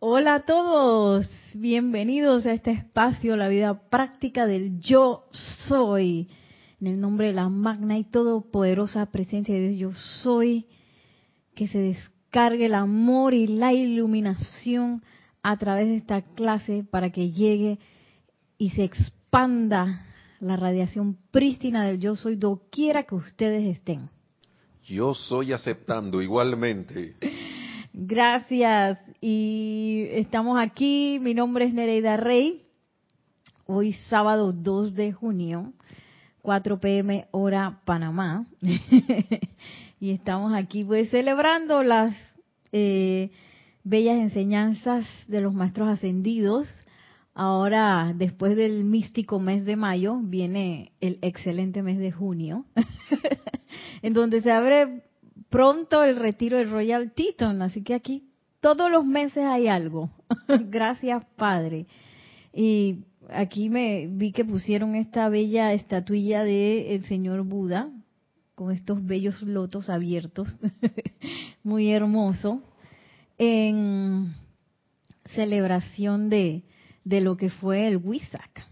Hola a todos, bienvenidos a este espacio, la vida práctica del yo soy. En el nombre de la magna y todopoderosa presencia de Dios, yo soy, que se descargue el amor y la iluminación a través de esta clase para que llegue y se expanda la radiación prístina del yo soy doquiera que ustedes estén. Yo soy aceptando igualmente. Gracias. Y estamos aquí. Mi nombre es Nereida Rey. Hoy sábado 2 de junio, 4 pm hora Panamá. y estamos aquí pues celebrando las eh, bellas enseñanzas de los maestros ascendidos. Ahora, después del místico mes de mayo, viene el excelente mes de junio, en donde se abre pronto el retiro del Royal Teton, así que aquí todos los meses hay algo. Gracias, Padre. Y aquí me vi que pusieron esta bella estatuilla de el señor Buda con estos bellos lotos abiertos, muy hermoso, en celebración de, de lo que fue el Wisak,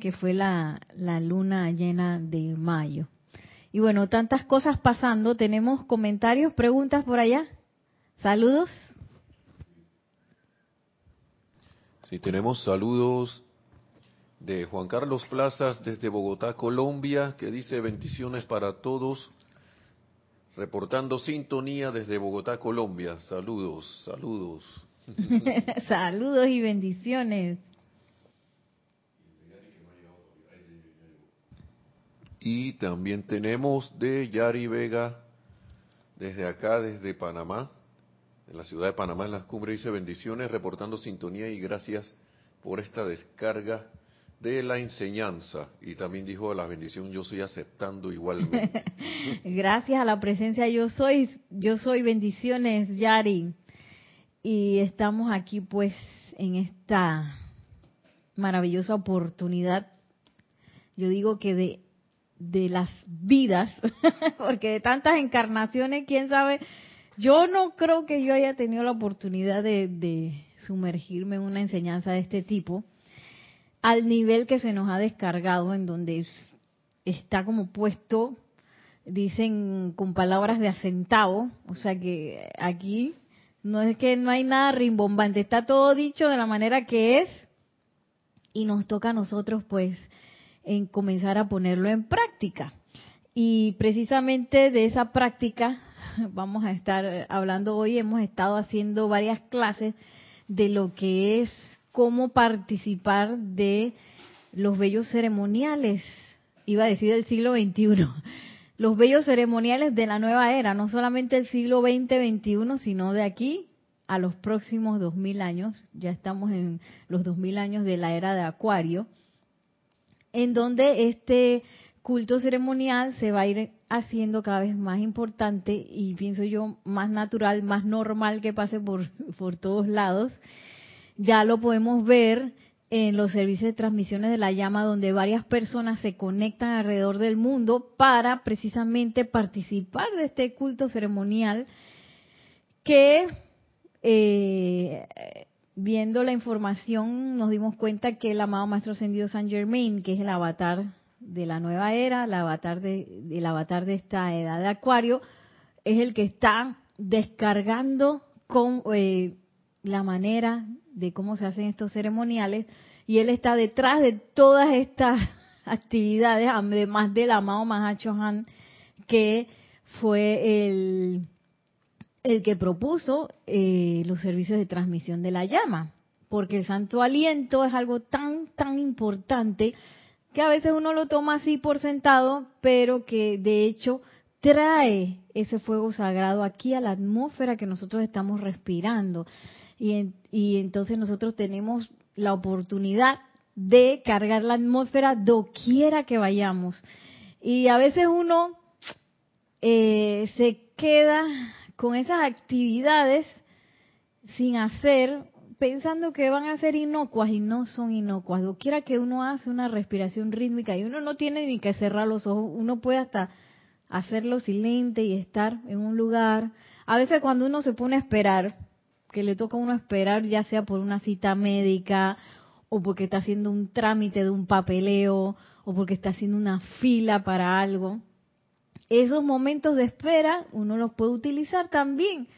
que fue la, la luna llena de mayo. Y bueno, tantas cosas pasando. ¿Tenemos comentarios, preguntas por allá? ¿Saludos? Sí, tenemos saludos de Juan Carlos Plazas desde Bogotá, Colombia, que dice bendiciones para todos. Reportando sintonía desde Bogotá, Colombia. Saludos, saludos. saludos y bendiciones. Y también tenemos de Yari Vega, desde acá, desde Panamá, en la ciudad de Panamá, en las cumbres, dice bendiciones, reportando sintonía y gracias por esta descarga de la enseñanza. Y también dijo la bendición, yo soy aceptando igualmente. gracias a la presencia yo soy, yo soy bendiciones, Yari. Y estamos aquí pues en esta maravillosa oportunidad, yo digo que de de las vidas, porque de tantas encarnaciones, quién sabe, yo no creo que yo haya tenido la oportunidad de, sumergirme en una enseñanza de este tipo, al nivel que se nos ha descargado, en donde está como puesto, dicen con palabras de acentavo, o sea que aquí no es que no hay nada rimbombante, está todo dicho de la manera que es, y nos toca a nosotros pues en comenzar a ponerlo en práctica. Y precisamente de esa práctica vamos a estar hablando hoy. Hemos estado haciendo varias clases de lo que es cómo participar de los bellos ceremoniales, iba a decir del siglo XXI, los bellos ceremoniales de la nueva era, no solamente el siglo XX-XXI, sino de aquí a los próximos 2000 años, ya estamos en los 2000 años de la era de Acuario, en donde este culto ceremonial se va a ir haciendo cada vez más importante y pienso yo más natural, más normal que pase por, por todos lados. Ya lo podemos ver en los servicios de transmisiones de la llama donde varias personas se conectan alrededor del mundo para precisamente participar de este culto ceremonial que eh, viendo la información nos dimos cuenta que el amado Maestro Ascendido San Germain, que es el avatar de la nueva era, el avatar de, avatar de esta edad de Acuario, es el que está descargando con eh, la manera de cómo se hacen estos ceremoniales y él está detrás de todas estas actividades, además del amado Mahacho Han, que fue el el que propuso eh, los servicios de transmisión de la llama, porque el santo aliento es algo tan, tan importante que a veces uno lo toma así por sentado, pero que de hecho trae ese fuego sagrado aquí a la atmósfera que nosotros estamos respirando. Y, y entonces nosotros tenemos la oportunidad de cargar la atmósfera doquiera que vayamos. Y a veces uno eh, se queda con esas actividades sin hacer, pensando que van a ser inocuas y no son inocuas. Doquiera que uno hace una respiración rítmica y uno no tiene ni que cerrar los ojos, uno puede hasta hacerlo silente y estar en un lugar. A veces cuando uno se pone a esperar que le toca a uno esperar, ya sea por una cita médica o porque está haciendo un trámite de un papeleo o porque está haciendo una fila para algo. Esos momentos de espera uno los puede utilizar también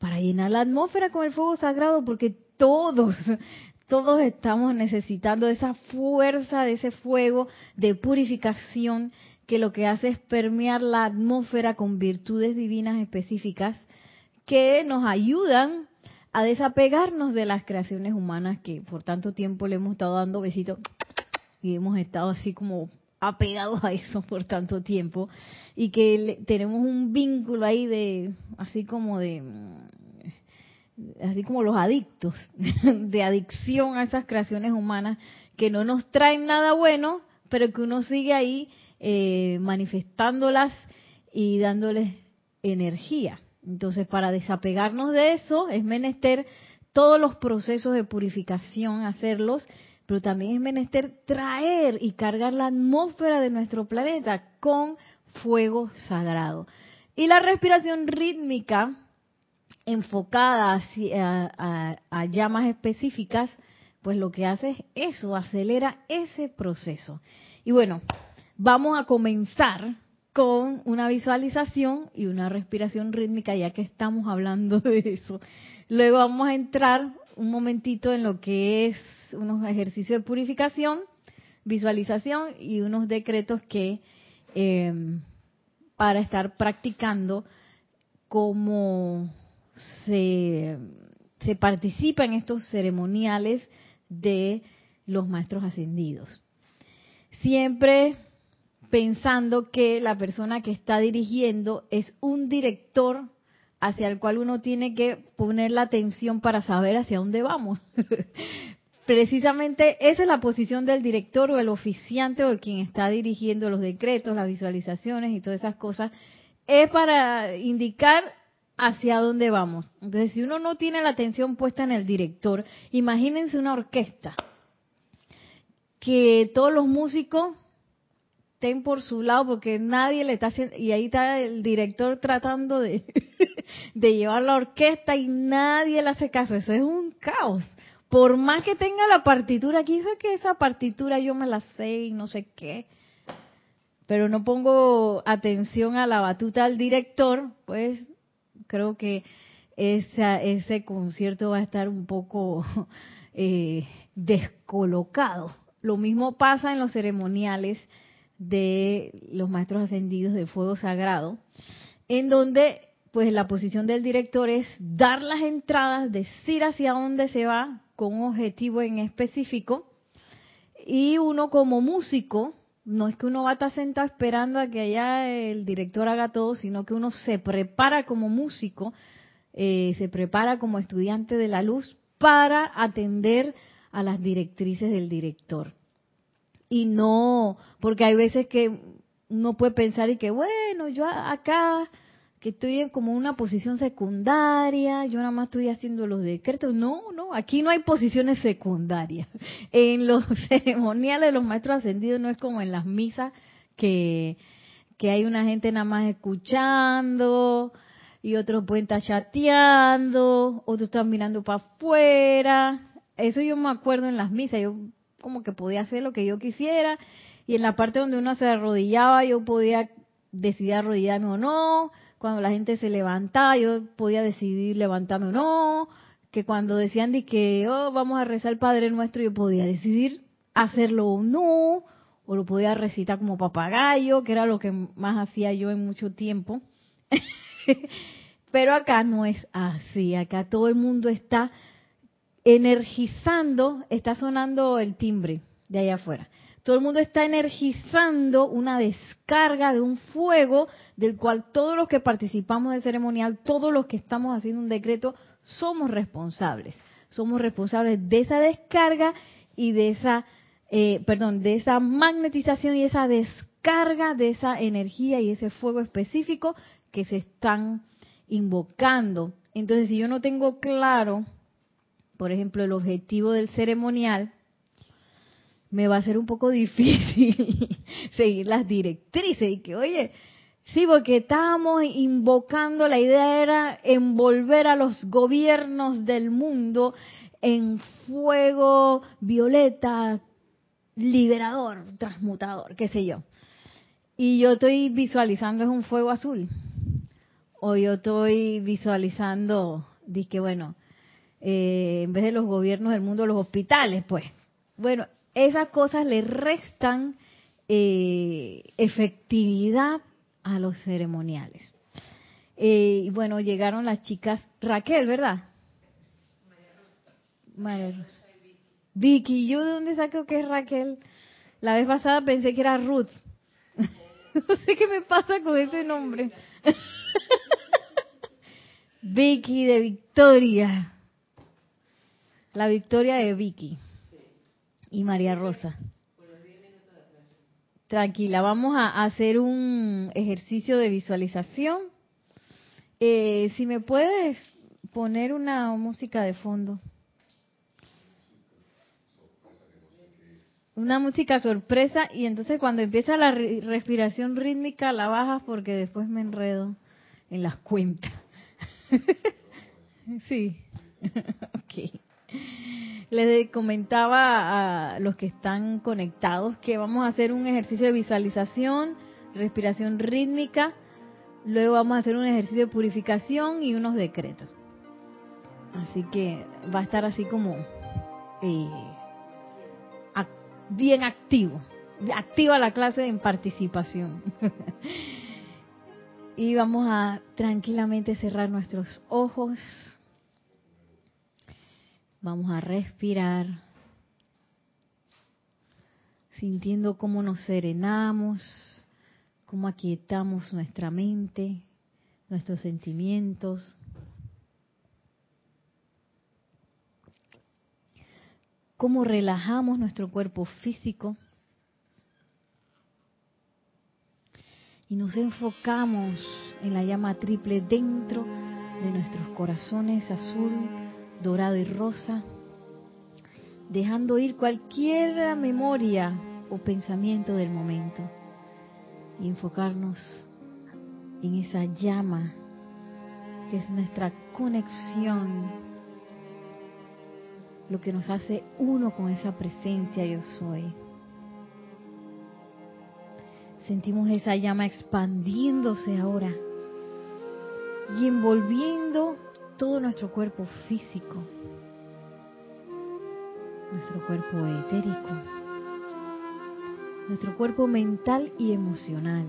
para llenar la atmósfera con el fuego sagrado porque todos, todos estamos necesitando esa fuerza, de ese fuego de purificación que lo que hace es permear la atmósfera con virtudes divinas específicas que nos ayudan a desapegarnos de las creaciones humanas que por tanto tiempo le hemos estado dando besitos y hemos estado así como apegados a eso por tanto tiempo y que tenemos un vínculo ahí de así como de así como los adictos de adicción a esas creaciones humanas que no nos traen nada bueno pero que uno sigue ahí eh, manifestándolas y dándoles energía. Entonces, para desapegarnos de eso es menester todos los procesos de purificación, hacerlos, pero también es menester traer y cargar la atmósfera de nuestro planeta con fuego sagrado. Y la respiración rítmica, enfocada a, llamas específicas, pues lo que hace es eso, acelera ese proceso. Y bueno, vamos a comenzar con una visualización y una respiración rítmica, ya que estamos hablando de eso. Luego vamos a entrar un momentito en lo que es unos ejercicios de purificación, visualización y unos decretos que em, para estar practicando cómo se, se participa en estos ceremoniales de los maestros ascendidos. Siempre pensando que la persona que está dirigiendo es un director hacia el cual uno tiene que poner la atención para saber hacia dónde vamos. Precisamente esa es la posición del director o el oficiante o quien está dirigiendo los decretos, las visualizaciones y todas esas cosas, es para indicar hacia dónde vamos. Entonces, si uno no tiene la atención puesta en el director, imagínense una orquesta que todos los músicos estén por su lado porque nadie le está haciendo, y ahí está el director tratando de, de llevar la orquesta y nadie le hace caso, eso es un caos. Por más que tenga la partitura, aquí sé que esa partitura yo me la sé y no sé qué, pero no pongo atención a la batuta del director, pues creo que esa, ese concierto va a estar un poco eh, descolocado. Lo mismo pasa en los ceremoniales de los maestros ascendidos de fuego sagrado, en donde pues la posición del director es dar las entradas, decir hacia dónde se va con un objetivo en específico. Y uno como músico no es que uno va a estar sentado esperando a que allá el director haga todo, sino que uno se prepara como músico, eh, se prepara como estudiante de la luz para atender a las directrices del director. Y no, porque hay veces que uno puede pensar y que, bueno, yo acá, que estoy en como una posición secundaria, yo nada más estoy haciendo los decretos. No, no, aquí no hay posiciones secundarias. En los ceremoniales de los maestros ascendidos no es como en las misas que, que hay una gente nada más escuchando y otros pueden estar chateando, otros están mirando para afuera. Eso yo me acuerdo en las misas, yo como que podía hacer lo que yo quisiera y en la parte donde uno se arrodillaba yo podía decidir arrodillarme o no, cuando la gente se levantaba yo podía decidir levantarme o no, que cuando decían de que oh, vamos a rezar el Padre Nuestro yo podía decidir hacerlo o no, o lo podía recitar como papagayo, que era lo que más hacía yo en mucho tiempo. Pero acá no es así, acá todo el mundo está energizando, está sonando el timbre de allá afuera. Todo el mundo está energizando una descarga de un fuego del cual todos los que participamos del ceremonial, todos los que estamos haciendo un decreto, somos responsables. Somos responsables de esa descarga y de esa, eh, perdón, de esa magnetización y esa descarga de esa energía y ese fuego específico que se están invocando. Entonces, si yo no tengo claro por ejemplo, el objetivo del ceremonial, me va a ser un poco difícil seguir las directrices y que, oye, Sí, porque estábamos invocando, la idea era envolver a los gobiernos del mundo en fuego violeta, liberador, transmutador, qué sé yo. Y yo estoy visualizando es un fuego azul. O yo estoy visualizando, que bueno, eh, en vez de los gobiernos del mundo, los hospitales, pues. Bueno, esas cosas le restan eh, efectividad a los ceremoniales. Eh, y bueno, llegaron las chicas, Raquel, ¿verdad? María Rosa. Vicky, ¿yo de dónde saco que es Raquel? La vez pasada pensé que era Ruth. no sé qué me pasa con ese nombre. Vicky de Victoria. La victoria de Vicky y María Rosa. Tranquila, vamos a hacer un ejercicio de visualización. Eh, si me puedes poner una música de fondo. Una música sorpresa y entonces cuando empieza la respiración rítmica la bajas porque después me enredo en las cuentas. sí. ok. Les comentaba a los que están conectados que vamos a hacer un ejercicio de visualización, respiración rítmica, luego vamos a hacer un ejercicio de purificación y unos decretos. Así que va a estar así como eh, bien activo, activa la clase en participación. y vamos a tranquilamente cerrar nuestros ojos Vamos a respirar, sintiendo cómo nos serenamos, cómo aquietamos nuestra mente, nuestros sentimientos. Cómo relajamos nuestro cuerpo físico. Y nos enfocamos en la llama triple dentro de nuestros corazones azul, dorado y rosa, dejando ir cualquier memoria o pensamiento del momento y enfocarnos en esa llama que es nuestra conexión, lo que nos hace uno con esa presencia yo soy. Sentimos esa llama expandiéndose ahora y envolviendo todo nuestro cuerpo físico, nuestro cuerpo etérico, nuestro cuerpo mental y emocional.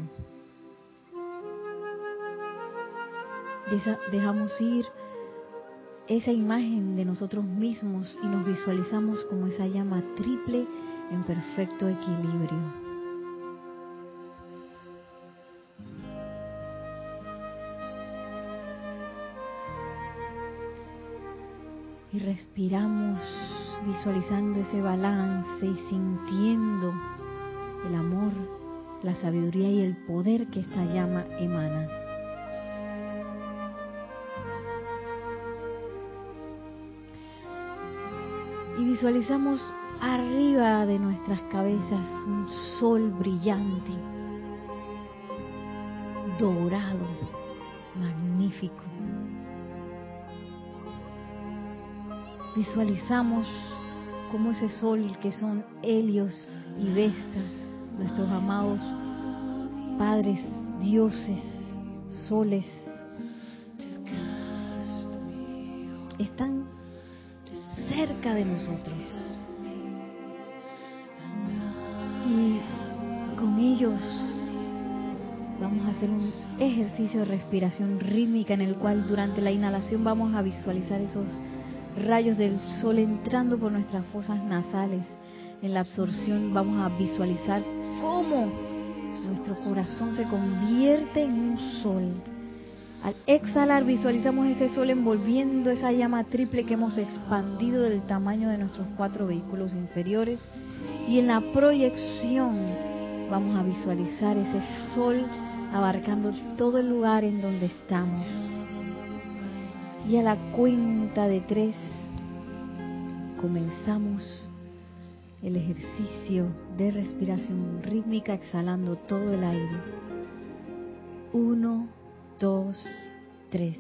Dejamos ir esa imagen de nosotros mismos y nos visualizamos como esa llama triple en perfecto equilibrio. Y respiramos visualizando ese balance y sintiendo el amor, la sabiduría y el poder que esta llama emana. Y visualizamos arriba de nuestras cabezas un sol brillante, dorado, magnífico visualizamos como ese sol que son Helios y Vestas, nuestros amados padres, dioses, soles, están cerca de nosotros. Y con ellos vamos a hacer un ejercicio de respiración rítmica en el cual durante la inhalación vamos a visualizar esos rayos del sol entrando por nuestras fosas nasales. En la absorción vamos a visualizar cómo nuestro corazón se convierte en un sol. Al exhalar visualizamos ese sol envolviendo esa llama triple que hemos expandido del tamaño de nuestros cuatro vehículos inferiores. Y en la proyección vamos a visualizar ese sol abarcando todo el lugar en donde estamos. Y a la cuenta de tres comenzamos el ejercicio de respiración rítmica exhalando todo el aire. Uno, dos, tres.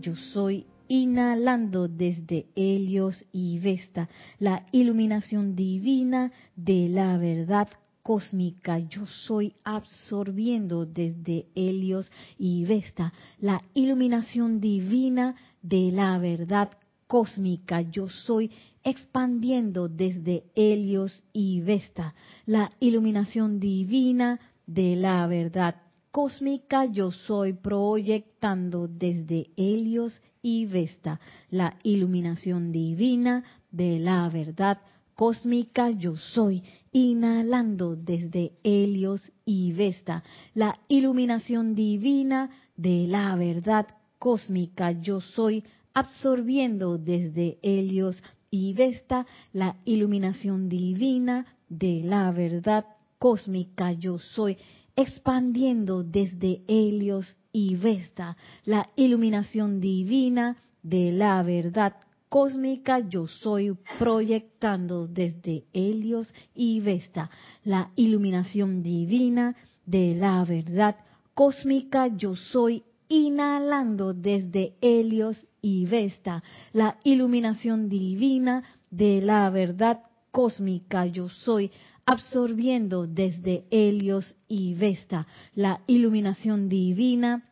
Yo soy inhalando desde Helios y Vesta la iluminación divina de la verdad cósmica. Yo soy absorbiendo desde Helios y Vesta la iluminación divina de la verdad cósmica. Yo soy expandiendo desde Helios y Vesta la iluminación divina de la verdad cósmica. Yo soy proyectando desde Helios y Vesta la iluminación divina de la verdad cósmica. Yo soy inhalando desde Helios y Vesta, la iluminación divina de la verdad cósmica. Yo soy absorbiendo desde Helios y Vesta la iluminación divina de la verdad cósmica. Yo soy expandiendo desde Helios y Vesta la iluminación divina de la verdad cósmica yo soy proyectando desde Helios y Vesta la iluminación divina de la verdad cósmica yo soy inhalando desde Helios y Vesta la iluminación divina de la verdad cósmica yo soy absorbiendo desde Helios y Vesta la iluminación divina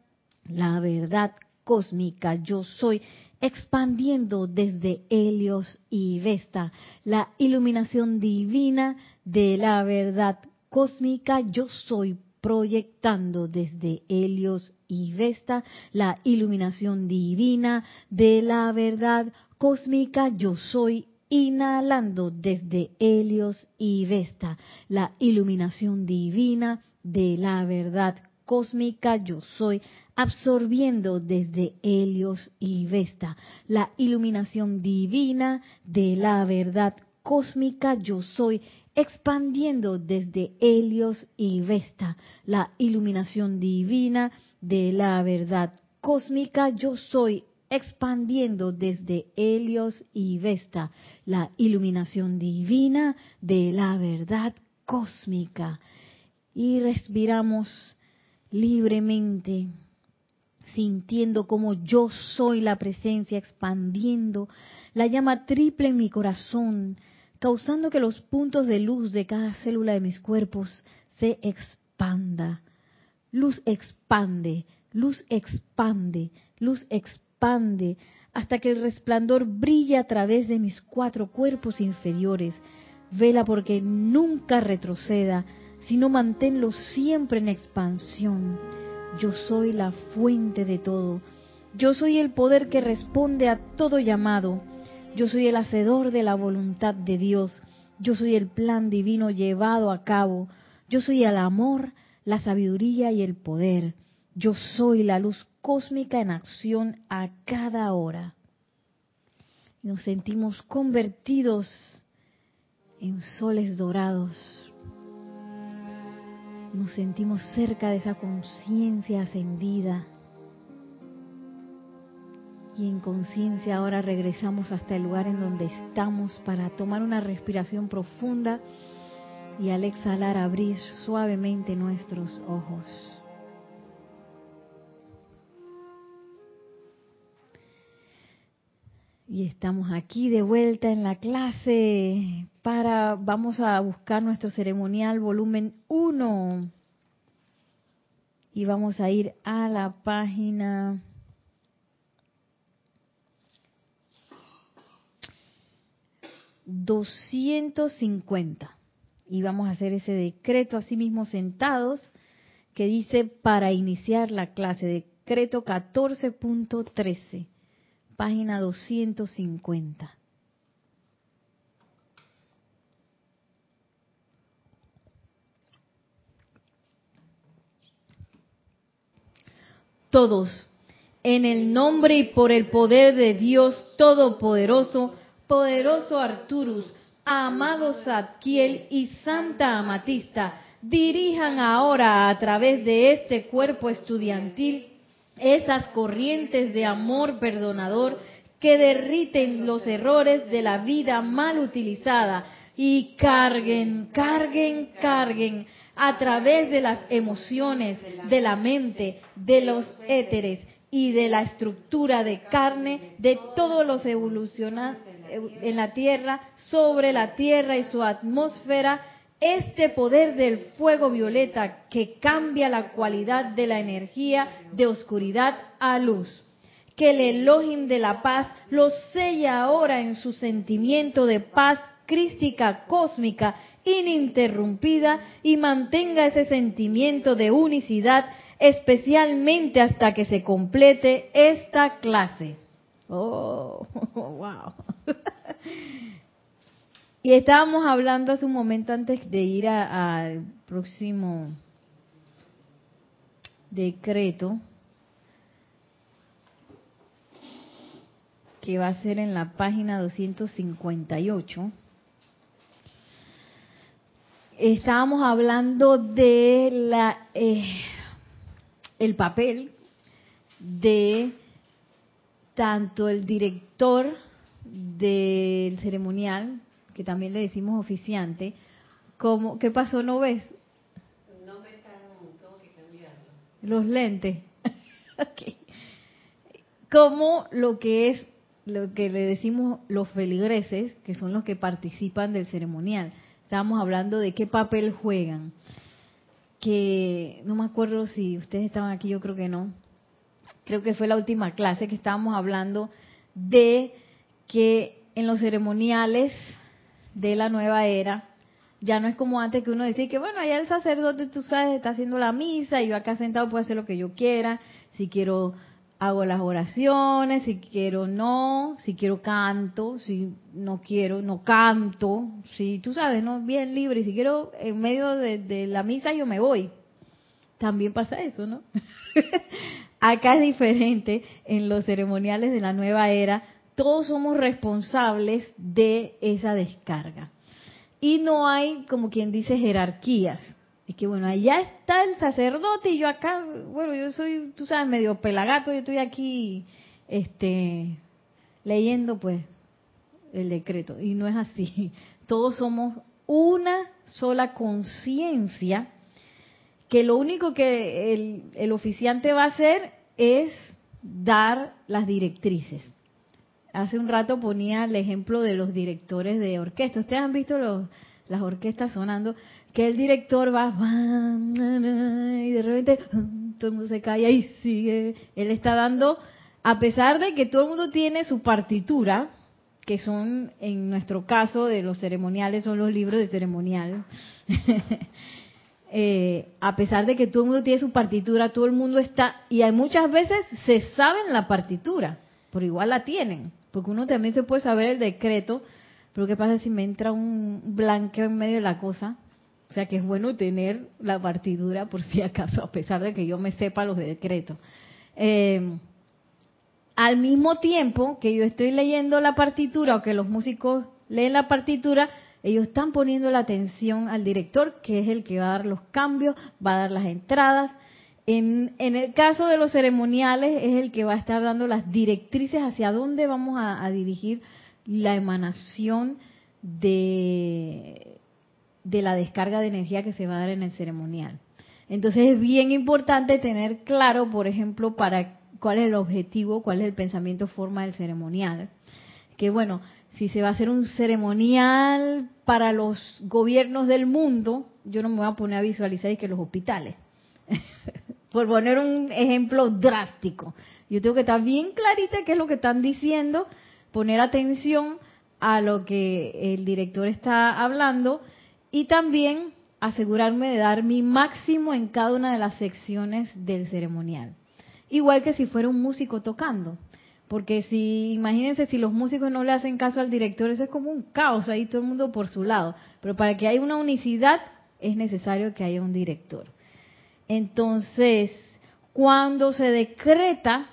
la verdad cósmica yo soy expandiendo desde Helios y Vesta la iluminación divina de la verdad cósmica. Yo soy proyectando desde Helios y Vesta la iluminación divina de la verdad cósmica. Yo soy inhalando desde Helios y Vesta la iluminación divina de la verdad cósmica. Yo soy absorbiendo desde Helios y Vesta la iluminación divina de la verdad cósmica yo soy, expandiendo desde Helios y Vesta la iluminación divina de la verdad cósmica yo soy, expandiendo desde Helios y Vesta la iluminación divina de la verdad cósmica. Y respiramos libremente sintiendo como yo soy la presencia, expandiendo la llama triple en mi corazón, causando que los puntos de luz de cada célula de mis cuerpos se expanda. Luz expande, luz expande, luz expande, hasta que el resplandor brille a través de mis cuatro cuerpos inferiores. Vela porque nunca retroceda, sino manténlo siempre en expansión yo soy la fuente de todo. Yo soy el poder que responde a todo llamado. Yo soy el hacedor de la voluntad de Dios. Yo soy el plan divino llevado a cabo. Yo soy el amor, la sabiduría y el poder. Yo soy la luz cósmica en acción a cada hora. Nos sentimos convertidos en soles dorados nos sentimos cerca de esa conciencia ascendida. Y en conciencia ahora regresamos hasta el lugar en donde estamos para tomar una respiración profunda y al exhalar abrir suavemente nuestros ojos. Y estamos aquí de vuelta en la clase para, vamos a buscar nuestro ceremonial volumen 1. Y vamos a ir a la página ...250... y vamos a hacer ese decreto así mismo sentados que dice para iniciar la clase, decreto 14.13 página 250. Todos, en el nombre y por el poder de Dios Todopoderoso, poderoso Arturus, amado Zadkiel y Santa Amatista, dirijan ahora a través de este cuerpo estudiantil esas corrientes de amor perdonador que derriten los errores de la vida mal utilizada y carguen, carguen, carguen a través de las emociones, de la mente, de los éteres y de la estructura de carne de todos los evolucionados en la Tierra, sobre la Tierra y su atmósfera, este poder del fuego violeta que cambia la cualidad de la energía de oscuridad a luz. Que el Elohim de la paz lo sella ahora en su sentimiento de paz crística cósmica ininterrumpida y mantenga ese sentimiento de unicidad especialmente hasta que se complete esta clase. Oh, wow. Y estábamos hablando hace un momento antes de ir al próximo decreto, que va a ser en la página 258. Estábamos hablando de la eh, el papel de tanto el director del ceremonial que también le decimos oficiante, como, ¿qué pasó? ¿No ves? No me están, tengo que cambiarlo. Los lentes. Como lo que es, lo que le decimos los feligreses, que son los que participan del ceremonial. Estábamos hablando de qué papel juegan. Que no me acuerdo si ustedes estaban aquí, yo creo que no. Creo que fue la última clase que estábamos hablando de que en los ceremoniales de la nueva era. Ya no es como antes que uno decía que, bueno, allá el sacerdote, tú sabes, está haciendo la misa y yo acá sentado puedo hacer lo que yo quiera. Si quiero, hago las oraciones, si quiero, no. Si quiero, canto. Si no quiero, no canto. Si tú sabes, ¿no? Bien libre. Si quiero, en medio de, de la misa, yo me voy. También pasa eso, ¿no? acá es diferente en los ceremoniales de la nueva era todos somos responsables de esa descarga. Y no hay, como quien dice, jerarquías. Es que bueno, allá está el sacerdote y yo acá, bueno, yo soy, tú sabes, medio pelagato, yo estoy aquí, este, leyendo pues el decreto. Y no es así. Todos somos una sola conciencia que lo único que el, el oficiante va a hacer es dar las directrices hace un rato ponía el ejemplo de los directores de orquesta. Ustedes han visto los, las orquestas sonando, que el director va, y de repente todo el mundo se calla y sigue. Él está dando, a pesar de que todo el mundo tiene su partitura, que son, en nuestro caso, de los ceremoniales, son los libros de ceremonial. Eh, a pesar de que todo el mundo tiene su partitura, todo el mundo está, y hay muchas veces se saben la partitura, pero igual la tienen. Porque uno también se puede saber el decreto, pero ¿qué pasa si me entra un blanqueo en medio de la cosa? O sea que es bueno tener la partidura por si acaso, a pesar de que yo me sepa los decretos. Eh, al mismo tiempo que yo estoy leyendo la partitura o que los músicos leen la partitura, ellos están poniendo la atención al director, que es el que va a dar los cambios, va a dar las entradas, en, el caso de los ceremoniales es el que va a estar dando las directrices hacia dónde vamos a, dirigir la emanación de, de la descarga de energía que se va a dar en el ceremonial. Entonces es bien importante tener claro, por ejemplo, para cuál es el objetivo, cuál es el pensamiento forma del ceremonial. Que bueno, si se va a hacer un ceremonial para los gobiernos del mundo, yo no me voy a poner a visualizar y que los hospitales. por poner un ejemplo drástico. Yo tengo que estar bien clarita qué es lo que están diciendo, poner atención a lo que el director está hablando y también asegurarme de dar mi máximo en cada una de las secciones del ceremonial. Igual que si fuera un músico tocando. Porque si, imagínense, si los músicos no le hacen caso al director, eso es como un caos ahí, todo el mundo por su lado. Pero para que haya una unicidad es necesario que haya un director. Entonces, cuando se decreta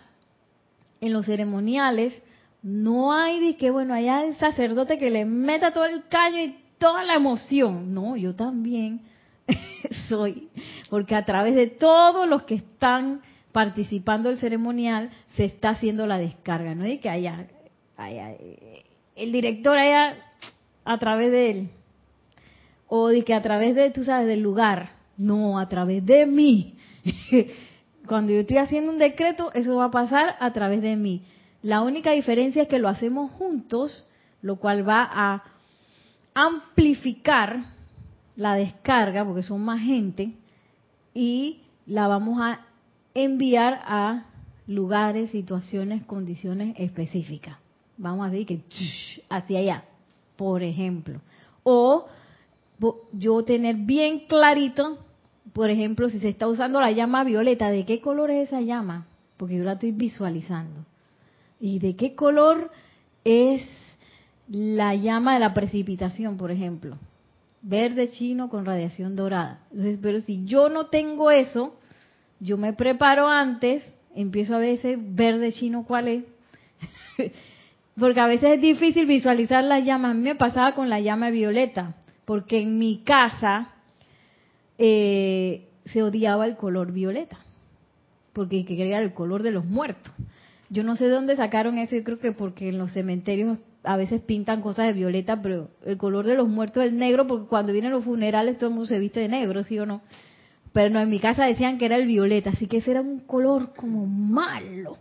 en los ceremoniales, no hay de que, bueno, haya el sacerdote que le meta todo el caño y toda la emoción. No, yo también soy, porque a través de todos los que están participando del ceremonial se está haciendo la descarga, no hay que haya, haya el director haya a través de él o de que a través de, tú sabes, del lugar. No, a través de mí. Cuando yo estoy haciendo un decreto, eso va a pasar a través de mí. La única diferencia es que lo hacemos juntos, lo cual va a amplificar la descarga, porque son más gente, y la vamos a enviar a lugares, situaciones, condiciones específicas. Vamos a decir que hacia allá, por ejemplo. O yo tener bien clarito, por ejemplo, si se está usando la llama violeta, ¿de qué color es esa llama? Porque yo la estoy visualizando. ¿Y de qué color es la llama de la precipitación, por ejemplo? Verde chino con radiación dorada. Entonces, pero si yo no tengo eso, yo me preparo antes, empiezo a veces verde chino cuál es. porque a veces es difícil visualizar la llama. A mí me pasaba con la llama violeta, porque en mi casa eh, se odiaba el color violeta, porque quería el color de los muertos. Yo no sé de dónde sacaron eso, yo creo que porque en los cementerios a veces pintan cosas de violeta, pero el color de los muertos es negro, porque cuando vienen los funerales todo el mundo se viste de negro, ¿sí o no? Pero no, en mi casa decían que era el violeta, así que ese era un color como malo.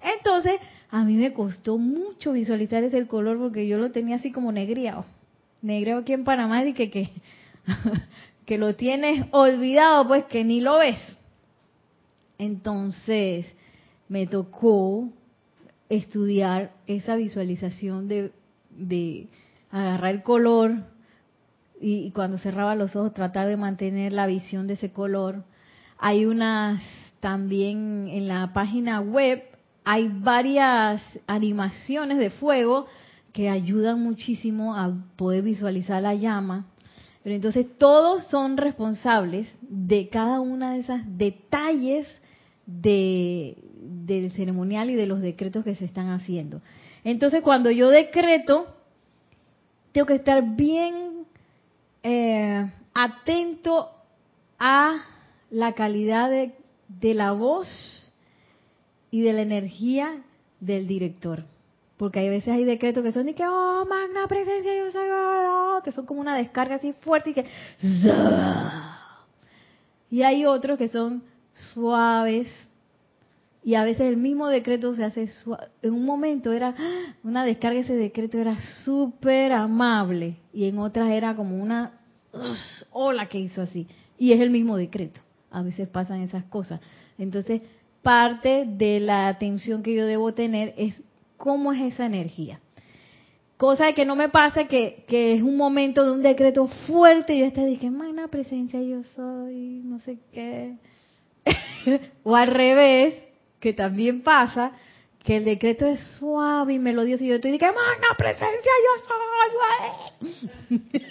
Entonces, a mí me costó mucho visualizar ese color porque yo lo tenía así como negriado. Negriado aquí en Panamá y que, que, que lo tienes olvidado, pues que ni lo ves. Entonces, me tocó estudiar esa visualización de, de agarrar el color y, cuando cerraba los ojos tratar de mantener la visión de ese color. Hay unas también en la página web, hay varias animaciones de fuego que ayudan muchísimo a poder visualizar la llama. Pero entonces todos son responsables de cada una de esas detalles de, del ceremonial y de los decretos que se están haciendo. Entonces, cuando yo decreto, tengo que estar bien eh, atento a la calidad de, de la voz y de la energía del director. Porque hay veces hay decretos que son de que, oh, magna presencia, yo soy, que son como una descarga así fuerte y que... Y hay otros que son suaves, y a veces el mismo decreto se hace en un momento era una descarga ese decreto era súper amable. Y en otras era como una ola que hizo así. Y es el mismo decreto. A veces pasan esas cosas. Entonces parte de la atención que yo debo tener es cómo es esa energía cosa de que no me pase que, que es un momento de un decreto fuerte y yo estoy dije magna presencia yo soy no sé qué o al revés que también pasa, que el decreto es suave y melodioso y yo estoy diciendo, magna presencia yo soy.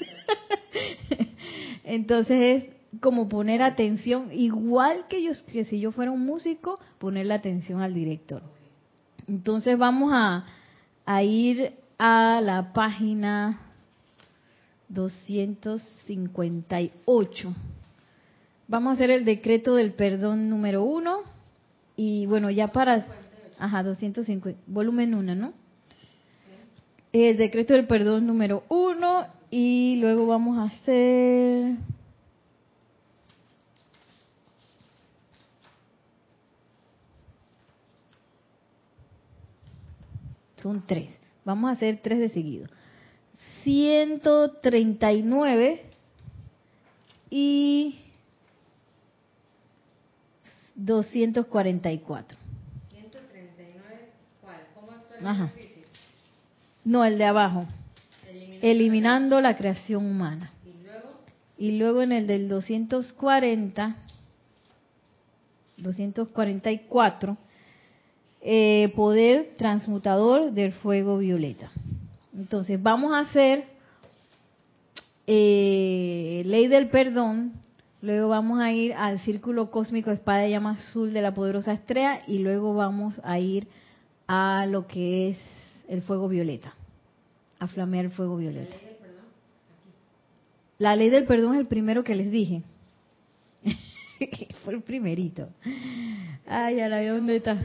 Entonces es como poner atención, igual que, yo, que si yo fuera un músico, poner la atención al director. Entonces vamos a, ir a la página 258. Vamos a hacer el decreto del perdón número uno y bueno, ya para... Ajá, 250, volumen 1, ¿no? El decreto del perdón número 1 y luego vamos a hacer... Son tres. Vamos a hacer tres de seguido. 139 y 244. 139, ¿cuál? ¿Cómo Ajá. No, el de abajo. Eliminando, Eliminando la creación humana. ¿Y luego? Y luego en el del 240, 244, eh, poder transmutador del fuego violeta. Entonces, vamos a hacer eh, ley del perdón Luego vamos a ir al círculo cósmico espada de llama azul de la poderosa estrella y luego vamos a ir a lo que es el fuego violeta, a flamear el fuego violeta. La ley del perdón es el primero que les dije. Fue el primerito. Ay, ahora dónde está.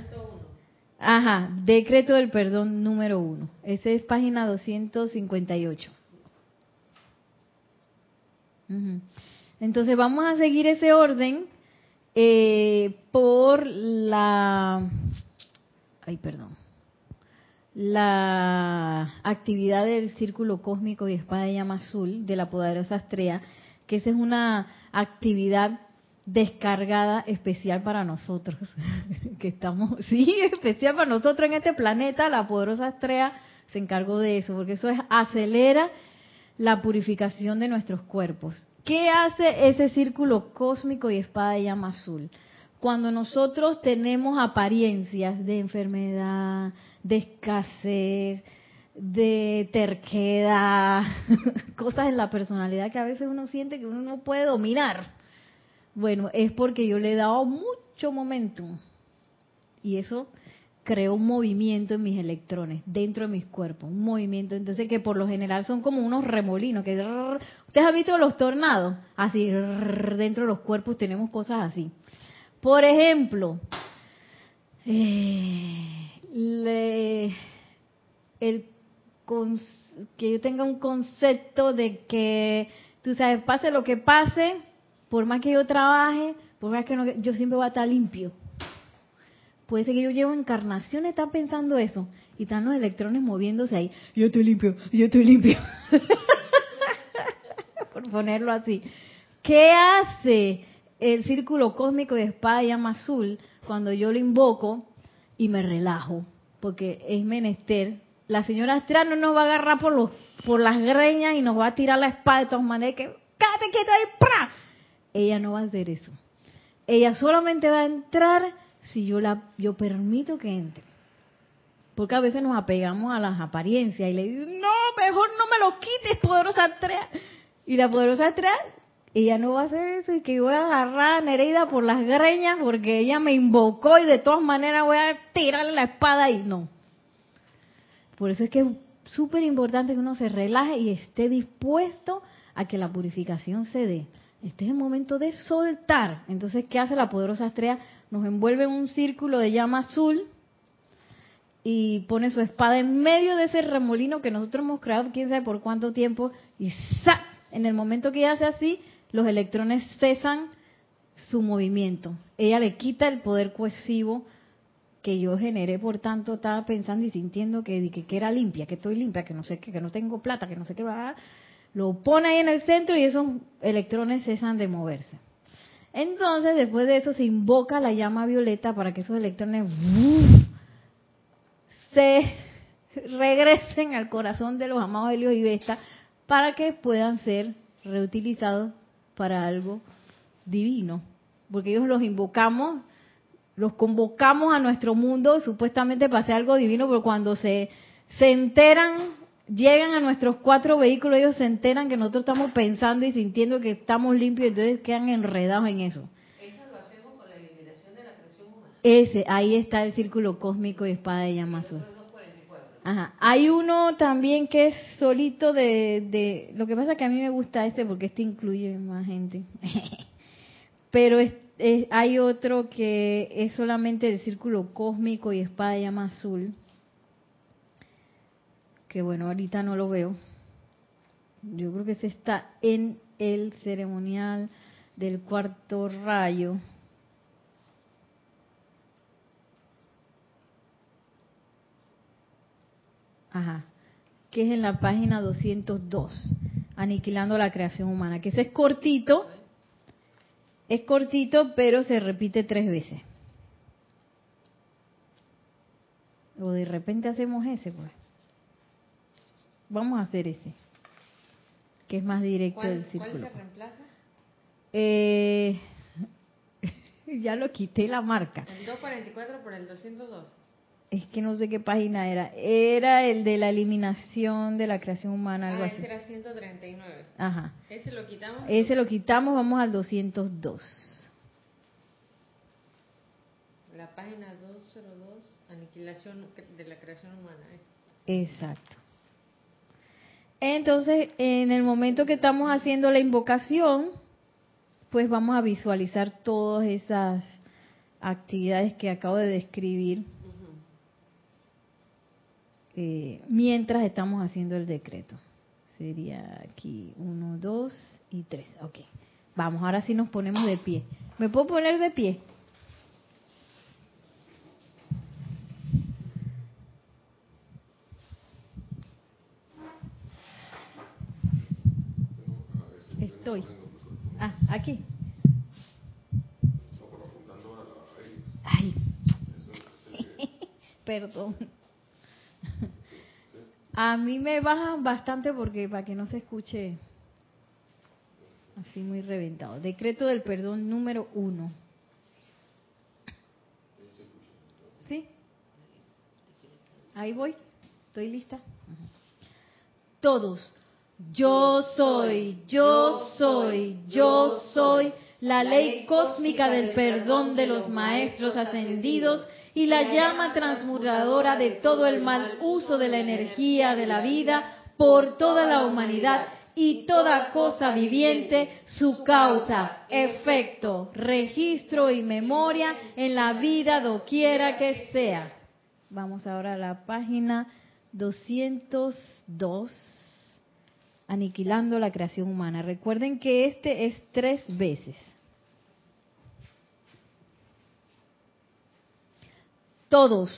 Ajá, decreto del perdón número uno. Ese es página 258. Ujú. Entonces vamos a seguir ese orden eh, por la... Ay, perdón. La actividad del círculo cósmico y espada de llama azul de la poderosa estrella, que esa es una actividad descargada especial para nosotros, que estamos, sí, especial para nosotros en este planeta, la poderosa estrella se encargó de eso, porque eso es acelera la purificación de nuestros cuerpos. ¿Qué hace ese círculo cósmico y espada de llama azul? Cuando nosotros tenemos apariencias de enfermedad, de escasez, de terquedad, cosas en la personalidad que a veces uno siente que uno no puede dominar. Bueno, es porque yo le he dado mucho momentum. Y eso creó un movimiento en mis electrones, dentro de mis cuerpos, un movimiento, entonces que por lo general son como unos remolinos, que ustedes han visto los tornados, así dentro de los cuerpos tenemos cosas así. Por ejemplo, eh, le- el que yo tenga un concepto de que, tú sabes, pase lo que pase, por más que yo trabaje, por más que no, yo siempre voy a estar limpio. Puede ser que yo llevo encarnaciones, está pensando eso, y están los electrones moviéndose ahí. Yo estoy limpio, yo estoy limpio. por ponerlo así. ¿Qué hace el círculo cósmico de espada y llama azul cuando yo lo invoco y me relajo? Porque es menester. La señora astral no nos va a agarrar por los por las greñas y nos va a tirar la espada de todas maneras que cállate quieto ahí, ¡pra! Ella no va a hacer eso. Ella solamente va a entrar si yo la yo permito que entre. Porque a veces nos apegamos a las apariencias y le digo, no, mejor no me lo quites, poderosa Astrea. Y la poderosa Astrea, ella no va a hacer eso y que voy a agarrar a Nereida por las greñas porque ella me invocó y de todas maneras voy a tirarle la espada y no. Por eso es que es súper importante que uno se relaje y esté dispuesto a que la purificación se dé. Este es el momento de soltar. Entonces, ¿qué hace la poderosa estrella? Nos envuelve en un círculo de llama azul y pone su espada en medio de ese remolino que nosotros hemos creado, quién sabe por cuánto tiempo, y ¡sa! En el momento que ella hace así, los electrones cesan su movimiento. Ella le quita el poder cohesivo que yo generé, por tanto, estaba pensando y sintiendo que, que, era limpia, que estoy limpia, que no sé qué, que no tengo plata, que no sé qué va. Lo pone ahí en el centro y esos electrones cesan de moverse. Entonces, después de eso, se invoca la llama violeta para que esos electrones se regresen al corazón de los amados Helios y Vesta para que puedan ser reutilizados para algo divino. Porque ellos los invocamos, los convocamos a nuestro mundo supuestamente para hacer algo divino, pero cuando se, se enteran, llegan a nuestros cuatro vehículos, ellos se enteran que nosotros estamos pensando y sintiendo que estamos limpios, entonces quedan enredados en eso. Eso lo hacemos con la eliminación de la creación humana. Ese, ahí está el círculo cósmico y espada de llama azul. Eso es 244. Ajá. Hay uno también que es solito de, de... Lo que pasa es que a mí me gusta este porque este incluye más gente. Pero es- es- hay otro que es solamente el círculo cósmico y espada de llama azul. Que bueno, ahorita no lo veo. Yo creo que ese está en el ceremonial del cuarto rayo. Ajá. Que es en la página 202, Aniquilando la creación humana. Que ese es cortito, es cortito, pero se repite tres veces. O de repente hacemos ese, pues. Vamos a hacer ese, que es más directo del ¿Cuál, ¿Cuál círculo. se reemplaza? Eh, ya lo quité la marca. El 244 por el 202. Es que no sé qué página era. Era el de la eliminación de la creación humana, algo Ah, así. ese era 139. Ajá. Ese lo quitamos. Ese lo quitamos, vamos al 202. La página 202, aniquilación de la creación humana. ¿eh? Exacto. Entonces, en el momento que estamos haciendo la invocación, pues vamos a visualizar todas esas actividades que acabo de describir eh, mientras estamos haciendo el decreto. sería aquí uno, dos y tres. Ok. Vamos, ahora sí nos ponemos de pie. ¿Me puedo poner de pie? Estoy. Ah, aquí. Ay. Perdón. A mí me bajan bastante porque para que no se escuche así muy reventado. Decreto del perdón número uno. ¿Sí? Ahí voy. ¿Estoy lista? Todos. Yo soy, yo soy, yo soy la ley cósmica del perdón de los maestros ascendidos y la llama transmutadora de todo el mal uso de la energía de la vida por toda la humanidad y toda cosa viviente, su causa, efecto, registro y memoria en la vida doquiera que sea. Vamos ahora a la página 202, aniquilando la creación humana. Recuerden que este es tres veces. Todos.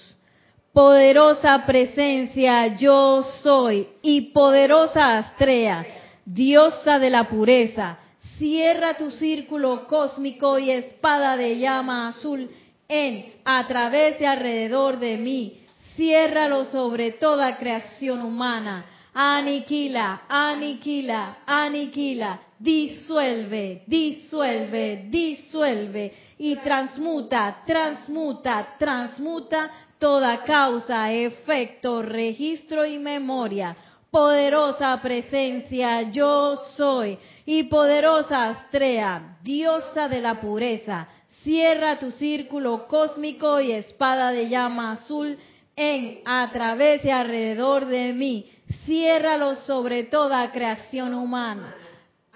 Poderosa presencia yo soy y poderosa Astrea, diosa de la pureza, cierra tu círculo cósmico y espada de llama azul en, a través y alrededor de mí. Ciérralo sobre toda creación humana. Aniquila, aniquila, aniquila. Disuelve, disuelve, disuelve y transmuta, transmuta, transmuta toda causa, efecto, registro y memoria. Poderosa presencia, yo soy. Y poderosa Astrea, diosa de la pureza, cierra tu círculo cósmico y espada de llama azul en, a través y alrededor de mí. Ciérralo sobre toda creación humana.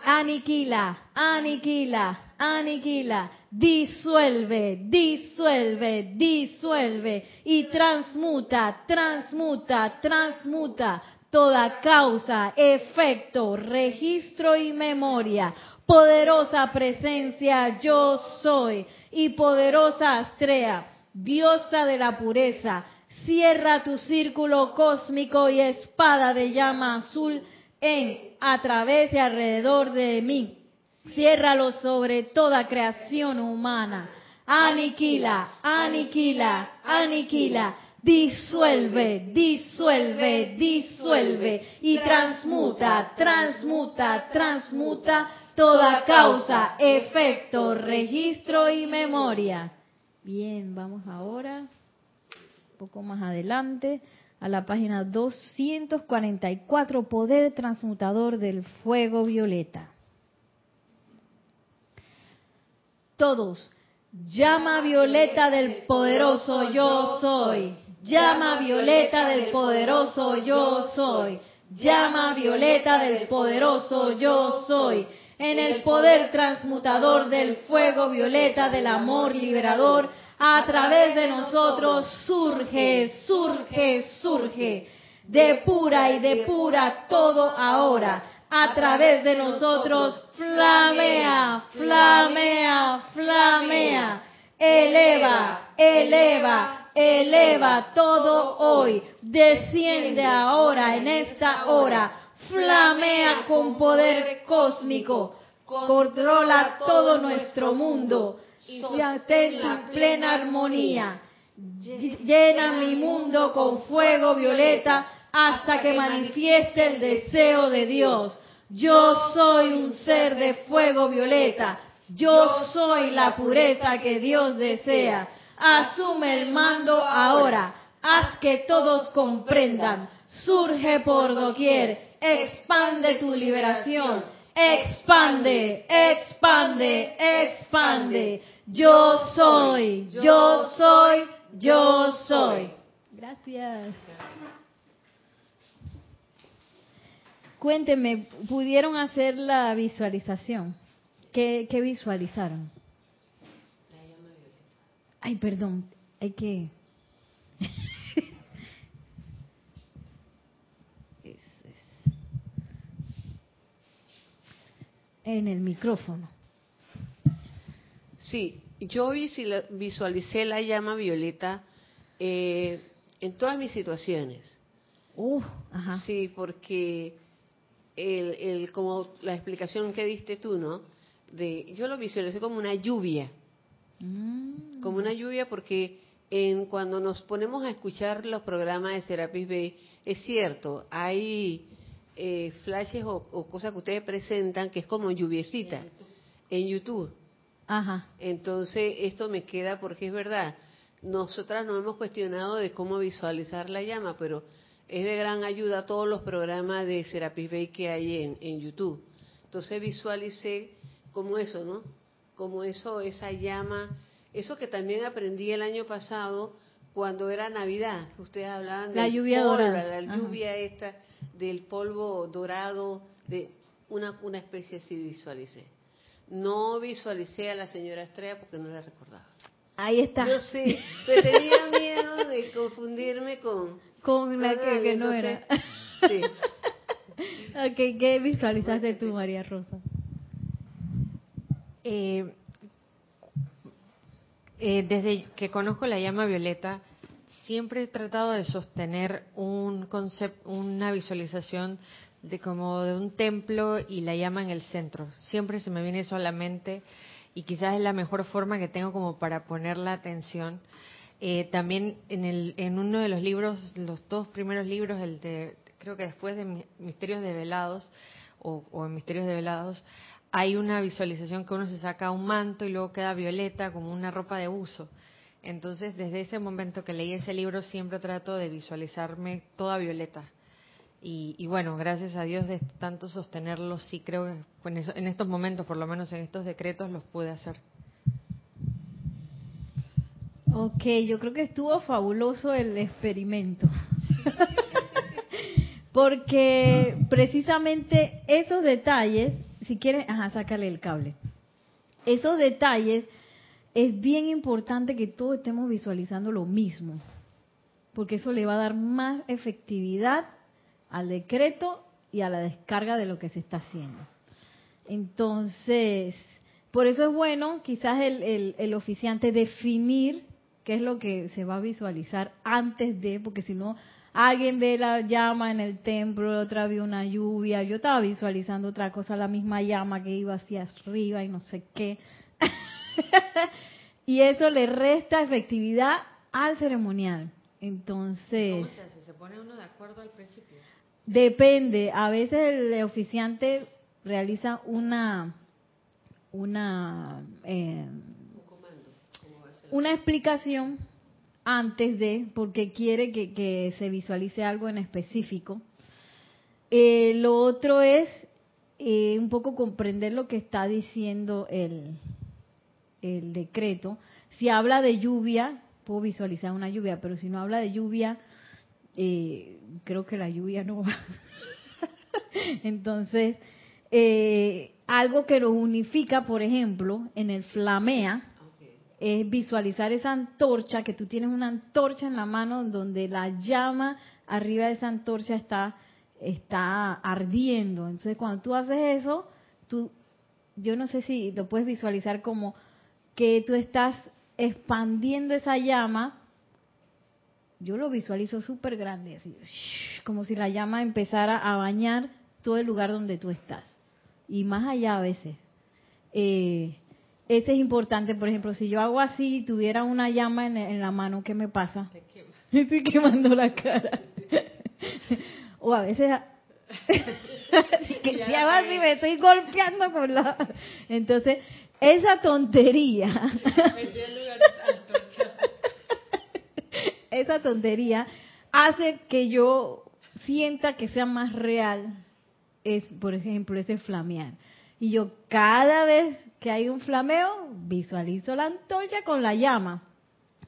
Aniquila, aniquila, aniquila. Disuelve, disuelve, disuelve. Y transmuta, transmuta, transmuta toda causa, efecto, registro y memoria. Poderosa presencia yo soy y poderosa Astrea, diosa de la pureza, cierra tu círculo cósmico y espada de llama azul en, a través y alrededor de mí Ciérralo sobre toda creación humana. Aniquila, aniquila, aniquila. Disuelve, disuelve, disuelve y transmuta, transmuta, transmuta toda causa, efecto, registro y memoria. Bien, vamos ahora, un poco más adelante, a la página 244, Poder Transmutador del Fuego Violeta. todos. Llama violeta del poderoso yo soy. Llama violeta del poderoso yo soy. Llama violeta del poderoso yo soy. En el poder transmutador del fuego violeta del amor liberador, a través de nosotros surge, surge, surge. Depura y depura todo ahora. A través de nosotros flamea, flamea, flamea, eleva, eleva, eleva todo hoy, desciende ahora en esta hora, flamea con poder cósmico, controla todo nuestro mundo, y en plena armonía, llena mi mundo con fuego violeta hasta que manifieste el deseo de Dios yo soy un ser de fuego violeta. Yo soy la pureza que Dios desea. Asume el mando ahora. Haz que todos comprendan. Surge por doquier. Expande tu liberación. Expande, expande, expande. Yo soy, yo soy, yo soy. Gracias. Cuéntenme, ¿pudieron hacer la visualización? ¿Qué, visualizaron? La llama violeta. Ay, perdón, hay que... en el micrófono. Sí, yo visualicé la llama violeta eh, en todas mis situaciones. Uh, ajá. Sí, porque el, el, como la explicación que diste tú, ¿no? De, yo lo visualicé como una lluvia. Mm. Como una lluvia porque en, cuando nos ponemos a escuchar los programas de Serapis Bay, es cierto, hay eh, flashes o, cosas que ustedes presentan que es como lluviecita en YouTube. Ajá. Entonces, esto me queda porque es verdad. Nosotras nos hemos cuestionado de cómo visualizar la llama, pero es de gran ayuda todos los programas de Serapis Bay que hay en, en YouTube. Entonces visualicé como eso, ¿no? Como eso, esa llama, eso que también aprendí el año pasado cuando era Navidad, que ustedes hablaban de la lluvia dorada, la lluvia esta del polvo dorado, de una, una especie así visualicé. No visualicé a la señora Estrella porque no la recordaba. Ahí está. Yo sí, pero tenía miedo de confundirme con... Con la que, no era. Sí. ok, ¿qué visualizaste tú, María Rosa? Eh, eh, desde que conozco la llama violeta, siempre he tratado de sostener un concepto, una visualización de como de un templo y la llama en el centro. Siempre se me viene solamente y quizás es la mejor forma que tengo como para poner la atención. Eh, también en, el, en uno de los libros, los dos primeros libros, el de, creo que después de Misterios Develados, o, o en Misterios Develados, hay una visualización que uno se saca un manto y luego queda violeta como una ropa de uso. Entonces, desde ese momento que leí ese libro, siempre trato de visualizarme toda violeta. Y, bueno, gracias a Dios de tanto sostenerlo, sí creo que pues, en estos momentos, por lo menos en estos decretos, los pude hacer. Ok, yo creo que estuvo fabuloso el experimento. Porque precisamente esos detalles, si quieres, ajá, sácale el cable. Esos detalles es bien importante que todos estemos visualizando lo mismo, porque eso le va a dar más efectividad al decreto y a la descarga de lo que se está haciendo. Entonces, por eso es bueno quizás el, el, oficiante definir qué es lo que se va a visualizar antes de, porque si no, alguien ve la llama en el templo, otra vio una lluvia, yo estaba visualizando otra cosa, la misma llama que iba hacia arriba y no sé qué. y eso le resta efectividad al ceremonial. Entonces... ¿Cómo se hace? ¿Se pone uno de acuerdo al principio? Depende, a veces el oficiante realiza una una eh, una explicación antes de porque quiere que, se visualice algo en específico. Eh, lo otro es eh, un poco comprender lo que está diciendo el, el decreto. Si habla de lluvia, puedo visualizar una lluvia, pero si no habla de lluvia, eh, creo que la lluvia no va. Entonces, eh, algo que nos unifica, por ejemplo, en el flamea, es visualizar esa antorcha, que tú tienes una antorcha en la mano donde la llama arriba de esa antorcha está, está ardiendo. Entonces, cuando tú haces eso, tú, yo no sé si lo puedes visualizar como que tú estás expandiendo esa llama yo lo visualizo súper grande, así, como si la llama empezara a bañar todo el lugar donde tú estás. Y más allá a veces. Eh, ese es importante, por ejemplo, si yo hago así y tuviera una llama en, la mano, ¿qué me pasa? Me estoy quemando la cara. o a veces... que si hago así me estoy golpeando con la... Entonces, esa tontería esa tontería hace que yo sienta que sea más real, es, por ejemplo, ese flamear. Y yo cada vez que hay un flameo, visualizo la antorcha con la llama.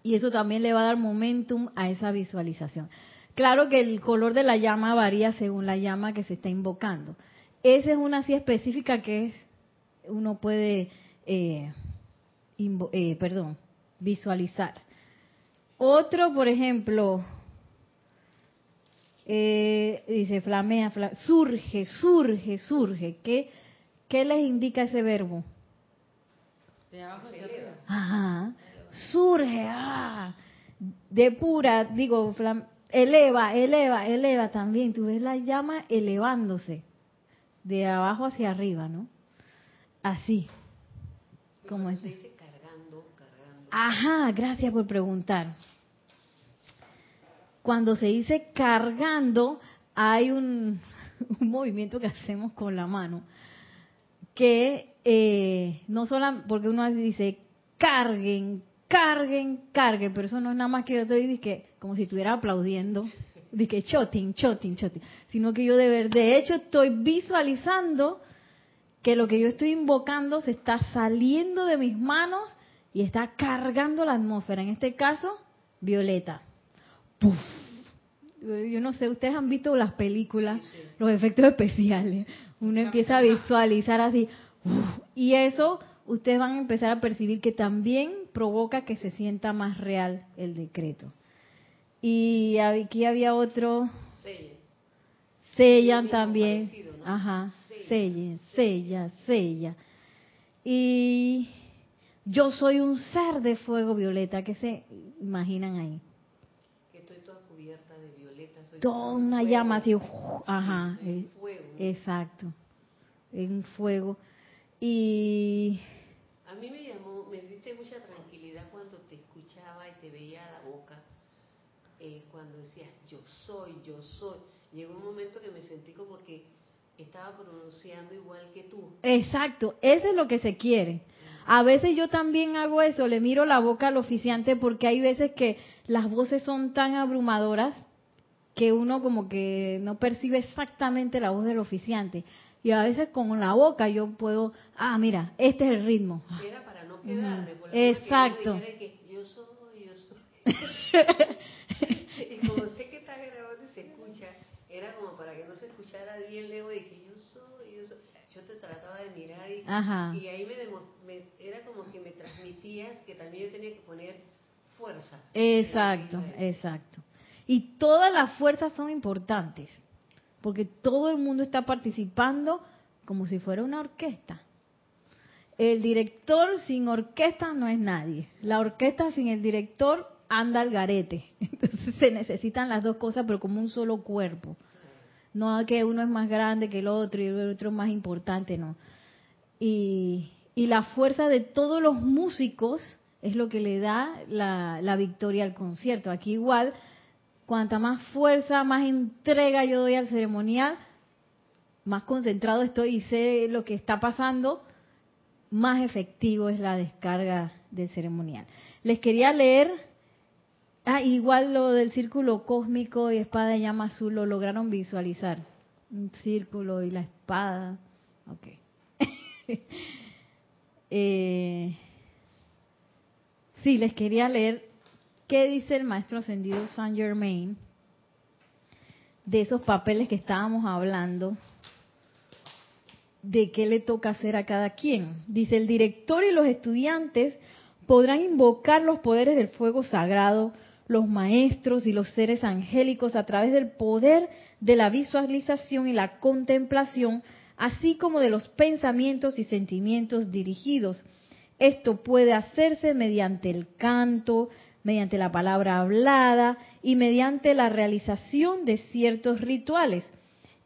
Y eso también le va a dar momentum a esa visualización. Claro que el color de la llama varía según la llama que se está invocando. Esa es una así específica que uno puede, eh, eh, perdón, visualizar. Otro, por ejemplo, eh, dice flamea, surge, surge, surge, que ¿qué les indica ese verbo? De abajo hacia arriba. Ajá. Surge, ah, depura, digo, flam- eleva, eleva, eleva también. Tú ves la llama elevándose de abajo hacia arriba, ¿no? Así. Como es. se dice cargando, cargando. Ajá, gracias por preguntar. Cuando se dice cargando, hay un, un movimiento que hacemos con la mano, que eh, no solo, porque uno dice carguen, carguen, carguen, pero eso no es nada más que yo estoy dizque, como si estuviera aplaudiendo, de que choting, choting, choting, sino que yo de ver, de hecho estoy visualizando que lo que yo estoy invocando se está saliendo de mis manos y está cargando la atmósfera. En este caso, violeta. Puf. Yo no sé, ustedes han visto las películas, los efectos especiales. Uno empieza a visualizar así. uf, y eso, ustedes van a empezar a percibir que también provoca que se sienta más real el decreto. Y aquí había otro, Sella. sellan también. parecido, ¿no? Ajá, sellen, sella, sella. Y yo soy un ser de fuego violeta, ¿qué se imaginan ahí? Que estoy toda cubierta de violeta. Toda una fuego. llama así, Sí, ajá, soy eh, fuego. exacto, en fuego. Y A mí me llamó, me diste mucha tranquilidad cuando te escuchaba y te veía la boca, eh, cuando decías yo soy, yo soy. Llegó un momento que me sentí como que estaba pronunciando igual que tú. Exacto, eso es lo que se quiere. A veces yo también hago eso, le miro la boca al oficiante porque hay veces que las voces son tan abrumadoras que uno como que no percibe exactamente la voz del oficiante. Y a veces con la boca yo puedo, ah, mira, este es el ritmo. Era para no quedarme. Por Exacto. que que yo soy, yo soy. y como sé que está grabando y se escucha, era como para que no se escuchara bien lejos de que yo soy, yo soy. Yo te trataba de mirar y, Ajá. y ahí me, demo- me- era como que me transmitías que también yo tenía que poner fuerza. Exacto, exacto. Y todas las fuerzas son importantes, porque todo el mundo está participando como si fuera una orquesta. El director sin orquesta no es nadie. La orquesta sin el director anda al garete. Entonces se necesitan las dos cosas, pero como un solo cuerpo. No que uno es más grande que el otro y el otro es más importante, no. Y, y la fuerza de todos los músicos es lo que le da la, la victoria al concierto. Aquí igual, cuanta más fuerza, más entrega yo doy al ceremonial, más concentrado estoy y sé lo que está pasando, más efectivo es la descarga del ceremonial. Les quería leer, ah, igual lo del círculo cósmico y espada de llama azul lo lograron visualizar. Un círculo y la espada. Ok. eh, sí, les quería leer qué dice el maestro ascendido Saint Germain de esos papeles que estábamos hablando de qué le toca hacer a cada quien. Dice, el director y los estudiantes podrán invocar los poderes del fuego sagrado, los maestros y los seres angélicos a través del poder de la visualización y la contemplación, así como de los pensamientos y sentimientos dirigidos. Esto puede hacerse mediante el canto, mediante la palabra hablada y mediante la realización de ciertos rituales,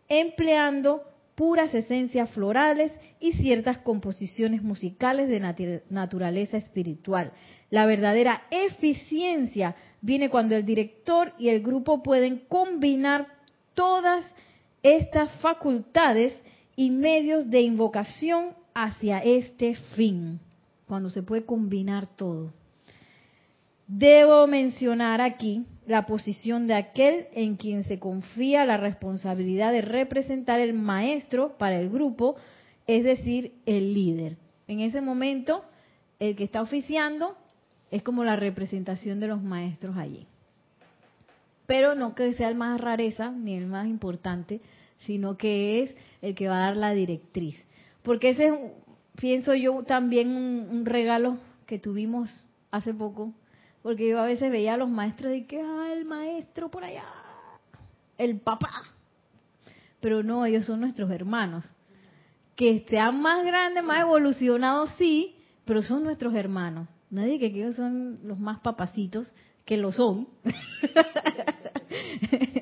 empleando puras esencias florales y ciertas composiciones musicales de natu- naturaleza espiritual. La verdadera eficiencia viene cuando el director y el grupo pueden combinar todas estas facultades y medios de invocación hacia este fin, cuando se puede combinar todo. Debo mencionar aquí la posición de aquel en quien se confía la responsabilidad de representar el maestro para el grupo, es decir, el líder. En ese momento, el que está oficiando es como la representación de los maestros allí. Pero no que sea el más rareza ni el más importante, sino que es el que va a dar la directriz. Porque ese es, pienso yo, también un, un regalo que tuvimos hace poco porque yo a veces veía a los maestros y que, ah, el maestro por allá, el papá. Pero no, ellos son nuestros hermanos, que sean más grandes, más evolucionados, sí, pero son nuestros hermanos. Nadie que ellos son los más papacitos, que lo son.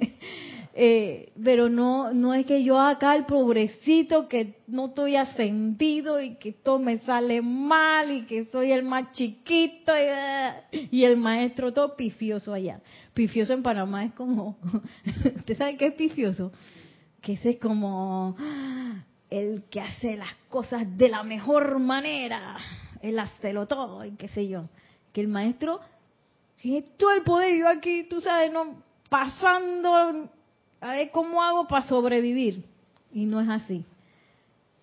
Eh, pero no no es que yo acá el pobrecito que no estoy ascendido y que todo me sale mal y que soy el más chiquito y, el maestro todo pifioso allá. Pifioso en Panamá es como, ¿usted sabe qué es pifioso? Que ese es como el que hace las cosas de la mejor manera, el hacerlo todo y qué sé yo. Que el maestro tiene todo el poder, yo aquí, tú sabes, no pasando a ver cómo hago para sobrevivir. Y no es así.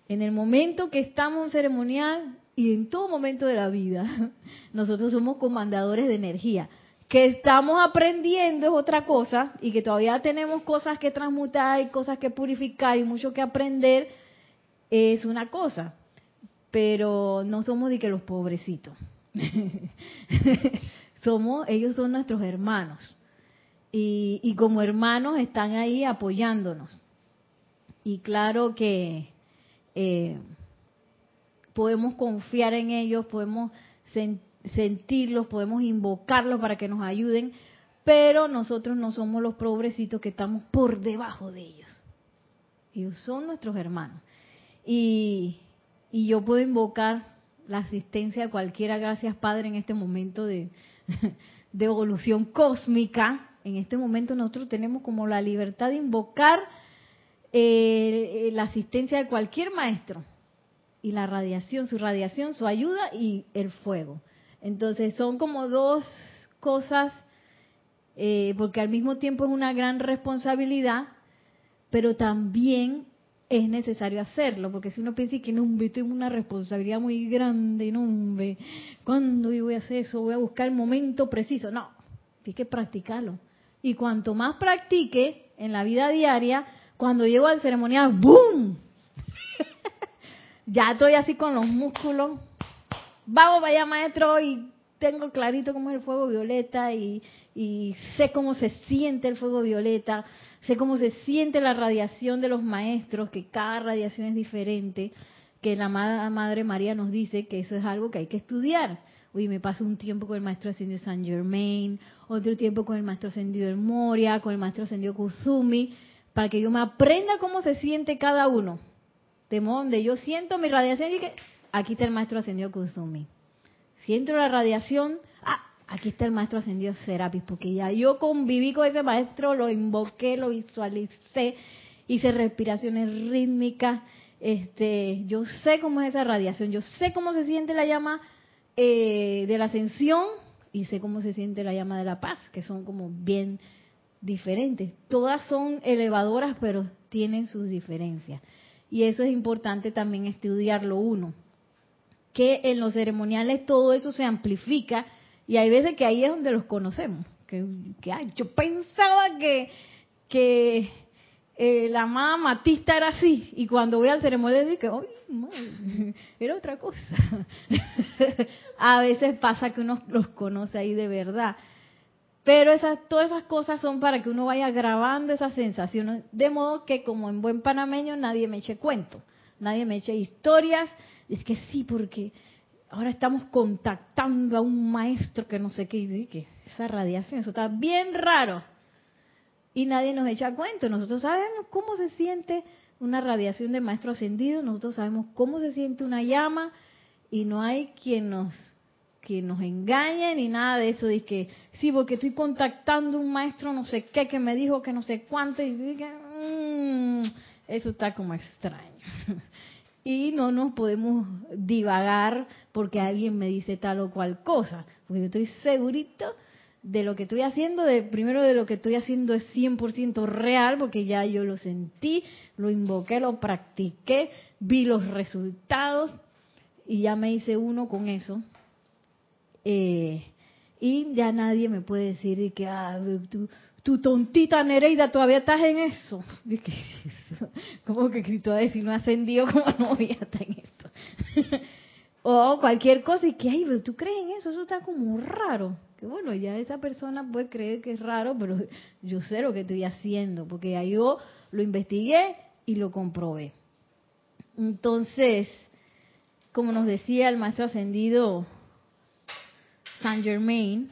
En el momento que estamos en ceremonial y en todo momento de la vida, nosotros somos comandadores de energía. Que estamos aprendiendo es otra cosa y que todavía tenemos cosas que transmutar y cosas que purificar y mucho que aprender es una cosa. Pero no somos de que los pobrecitos. somos, ellos son nuestros hermanos y, como hermanos están ahí apoyándonos. Y claro que eh, podemos confiar en ellos, podemos sentirlos, podemos invocarlos para que nos ayuden, pero nosotros no somos los pobrecitos que estamos por debajo de ellos. Ellos son nuestros hermanos. Y, y yo puedo invocar la asistencia de cualquiera, gracias Padre, en este momento de, de evolución cósmica, en este momento nosotros tenemos como la libertad de invocar eh, la asistencia de cualquier maestro y la radiación, su radiación, su ayuda y el fuego. Entonces son como dos cosas, eh, porque al mismo tiempo es una gran responsabilidad, pero también es necesario hacerlo, porque si uno piensa que no, tengo una responsabilidad muy grande, no, ¿cuándo voy a hacer eso? Voy a buscar el momento preciso. No, hay que practicarlo. Y cuanto más practique en la vida diaria, cuando llego al ceremonial, ¡boom! ya estoy así con los músculos. Vamos vaya maestro y tengo clarito cómo es el fuego violeta y, y sé cómo se siente el fuego violeta, sé cómo se siente la radiación de los maestros, que cada radiación es diferente, que la Madre María nos dice que eso es algo que hay que estudiar Uy, me paso un tiempo con el maestro ascendido San Germain, otro tiempo con el maestro ascendido El Moria, con el maestro ascendido Kuzumi, para que yo me aprenda cómo se siente cada uno. De modo donde yo siento mi radiación y que aquí está el maestro ascendido Kuzumi. Siento la radiación, ah, aquí está el maestro ascendido Serapis, porque ya yo conviví con ese maestro, lo invoqué, lo visualicé, hice respiraciones rítmicas, este, yo sé cómo es esa radiación, yo sé cómo se siente la llama eh, de la ascensión y sé cómo se siente la llama de la paz, que son como bien diferentes. Todas son elevadoras, pero tienen sus diferencias. Y eso es importante también estudiarlo uno. Que en los ceremoniales todo eso se amplifica y hay veces que ahí es donde los conocemos. Que, que yo pensaba que, que eh, la amada Matista era así y cuando voy al ceremonia dije, ¡ay, era otra cosa! a veces pasa que uno los conoce ahí de verdad. Pero esas, todas esas cosas son para que uno vaya grabando esas sensaciones, de modo que como en buen panameño nadie me eche cuento, nadie me eche historias. Es que sí, porque ahora estamos contactando a un maestro que no sé qué, y que esa radiación, eso está bien raro y nadie nos echa cuenta. Nosotros sabemos cómo se siente una radiación de maestro ascendido, nosotros sabemos cómo se siente una llama y no hay quien nos quien nos engañe ni nada de eso de que sí porque estoy contactando un maestro no sé qué que me dijo que no sé cuánto y dije, mmm, eso está como extraño y no nos podemos divagar porque alguien me dice tal o cual cosa porque yo estoy segurito de lo que estoy haciendo, de primero de lo que estoy haciendo es 100% real, porque ya yo lo sentí, lo invoqué, lo practiqué, vi los resultados y ya me hice uno con eso. Eh, y ya nadie me puede decir que ah, tu, tontita Nereida todavía estás en eso. ¿Cómo que Cristo a decir no ascendió? como no voy a estar en esto? o cualquier cosa y que, ay, ¿tú crees en eso? Eso está como raro bueno, ya esa persona puede creer que es raro, pero yo sé lo que estoy haciendo, porque ya yo lo investigué y lo comprobé. Entonces, como nos decía el maestro ascendido Saint Germain,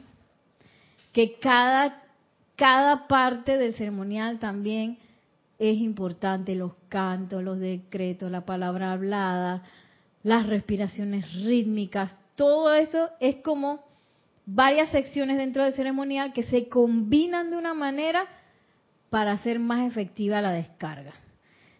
que cada, cada parte del ceremonial también es importante, los cantos, los decretos, la palabra hablada, las respiraciones rítmicas, todo eso es como varias secciones dentro del ceremonial que se combinan de una manera para hacer más efectiva la descarga.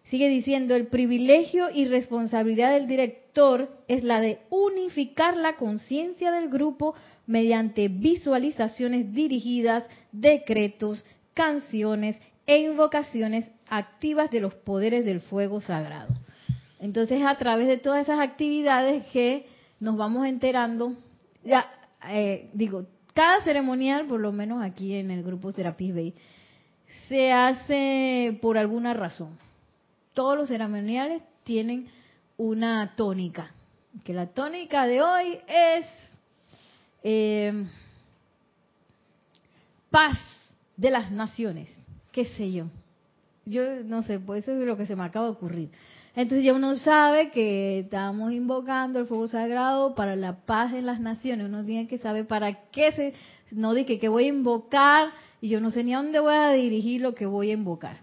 Sigue diciendo, el privilegio y responsabilidad del director es la de unificar la conciencia del grupo mediante visualizaciones dirigidas, decretos, canciones e invocaciones activas de los poderes del fuego sagrado. Entonces, a través de todas esas actividades que nos vamos enterando, ya eh, digo, cada ceremonial, por lo menos aquí en el grupo Serapis Bay, se hace por alguna razón. Todos los ceremoniales tienen una tónica, que la tónica de hoy es eh, paz de las naciones, qué sé yo. Yo no sé, pues eso es lo que se me acaba de ocurrir. Entonces ya uno sabe que estamos invocando el fuego sagrado para la paz en las naciones. Uno tiene que saber para qué se... No dije que voy a invocar y yo no sé ni a dónde voy a dirigir lo que voy a invocar.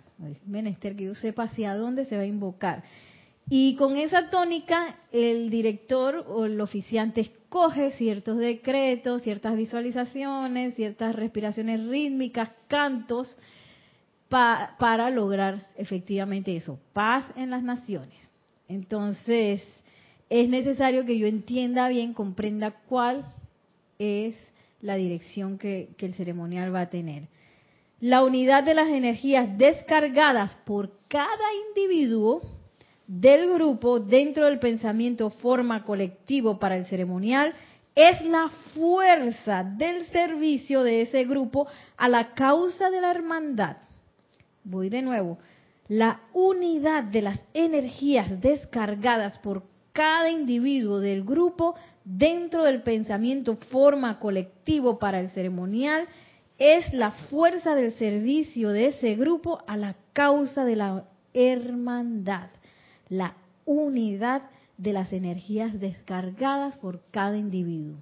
menester que yo sepa hacia dónde se va a invocar. Y con esa tónica, el director o el oficiante escoge ciertos decretos, ciertas visualizaciones, ciertas respiraciones rítmicas, cantos, para lograr efectivamente eso, paz en las naciones. Entonces, es necesario que yo entienda bien, comprenda cuál es la dirección que, que el ceremonial va a tener. La unidad de las energías descargadas por cada individuo del grupo dentro del pensamiento forma colectivo para el ceremonial es la fuerza del servicio de ese grupo a la causa de la hermandad Voy de nuevo. La unidad de las energías descargadas por cada individuo del grupo dentro del pensamiento forma colectivo para el ceremonial es la fuerza del servicio de ese grupo a la causa de la hermandad, la unidad de las energías descargadas por cada individuo.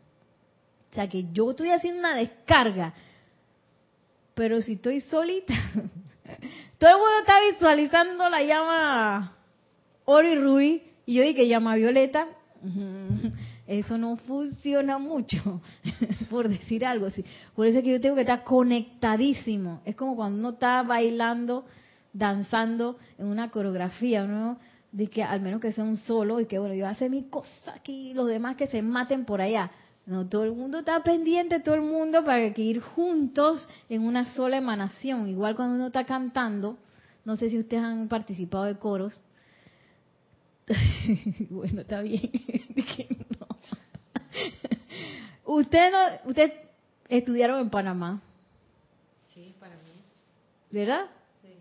O sea que yo estoy haciendo una descarga, pero si estoy solita, Todo el mundo está visualizando la llama oro y y yo dije llama violeta. Eso no funciona mucho, por decir algo así. Por eso es que yo tengo que estar conectadísimo. Es como cuando uno está bailando, danzando en una coreografía, ¿no? De que al menos que sea un solo y que bueno, yo hace mi cosa aquí, los demás que se maten por allá. No, todo el mundo está pendiente, todo el mundo para que ir juntos en una sola emanación. Igual cuando uno está cantando, no sé si ustedes han participado de coros. bueno, está bien. no. Ustedes no, ustedes estudiaron en Panamá. Sí, para mí. ¿Verdad? Sí.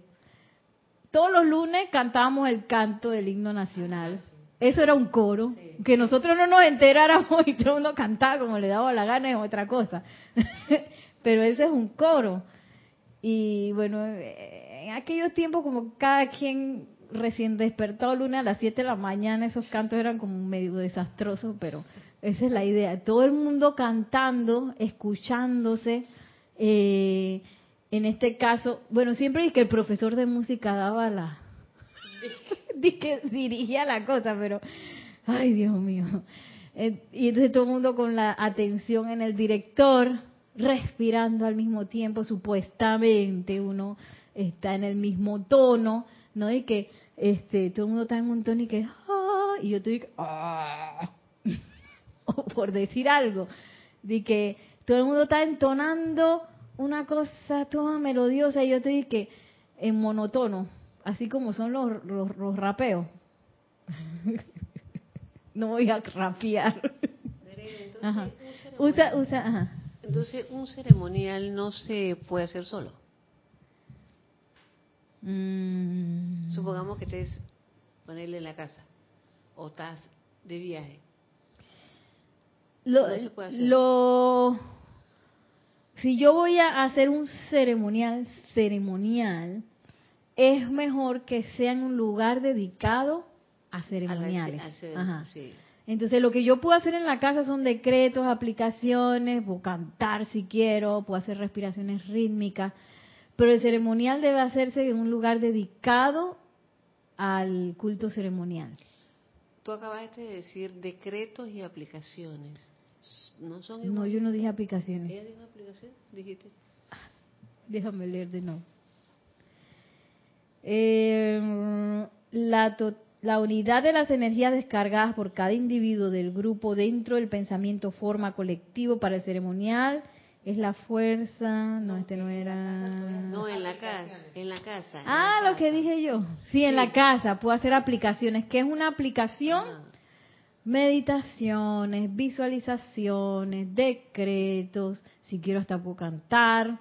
Todos los lunes cantábamos el canto del himno nacional. Eso era un coro. Que nosotros no nos enteráramos y todo el mundo cantaba como le daba la gana es otra cosa. Pero ese es un coro. Y bueno, en aquellos tiempos como cada quien recién despertado lunes a las 7 de la mañana, esos cantos eran como medio desastrosos, pero esa es la idea. Todo el mundo cantando, escuchándose. Eh, en este caso, bueno, siempre es que el profesor de música daba la, que dirigía la cosa, pero, ay Dios mío. Eh, y entonces todo el mundo con la atención en el director, respirando al mismo tiempo, supuestamente uno está en el mismo tono, ¿no? De que este, todo el mundo está en un tono y que, ah", y yo estoy, ah", o por decir algo, de que todo el mundo está entonando una cosa toda melodiosa y yo dije que en monotono, así como son los, los, rapeos. no voy a rapear. Entonces, un ceremonial no se puede hacer solo. Mm. Supongamos que estés ponerle en la casa o estás de viaje. Lo, lo, si yo voy a hacer un ceremonial, ceremonial, es mejor que sea en un lugar dedicado a ceremoniales. A cer- Ajá. sí. Entonces, lo que yo puedo hacer en la casa son decretos, aplicaciones, puedo cantar si quiero, puedo hacer respiraciones rítmicas, pero el ceremonial debe hacerse en un lugar dedicado al culto ceremonial. Tú acabaste de decir decretos y aplicaciones. ¿No son No, iguales? yo no dije aplicaciones. ¿Ella dijo aplicación? Dijiste. Déjame leer de nuevo. Eh, la, la unidad de las energías descargadas por cada individuo del grupo dentro del pensamiento forma colectivo para el ceremonial es la fuerza. No, este no era. No, en la casa. En la casa. en Ah, la lo que dije yo. Sí, en la casa puedo hacer aplicaciones. ¿Qué es una aplicación? Ah, Meditaciones, visualizaciones, decretos. Si quiero hasta puedo cantar.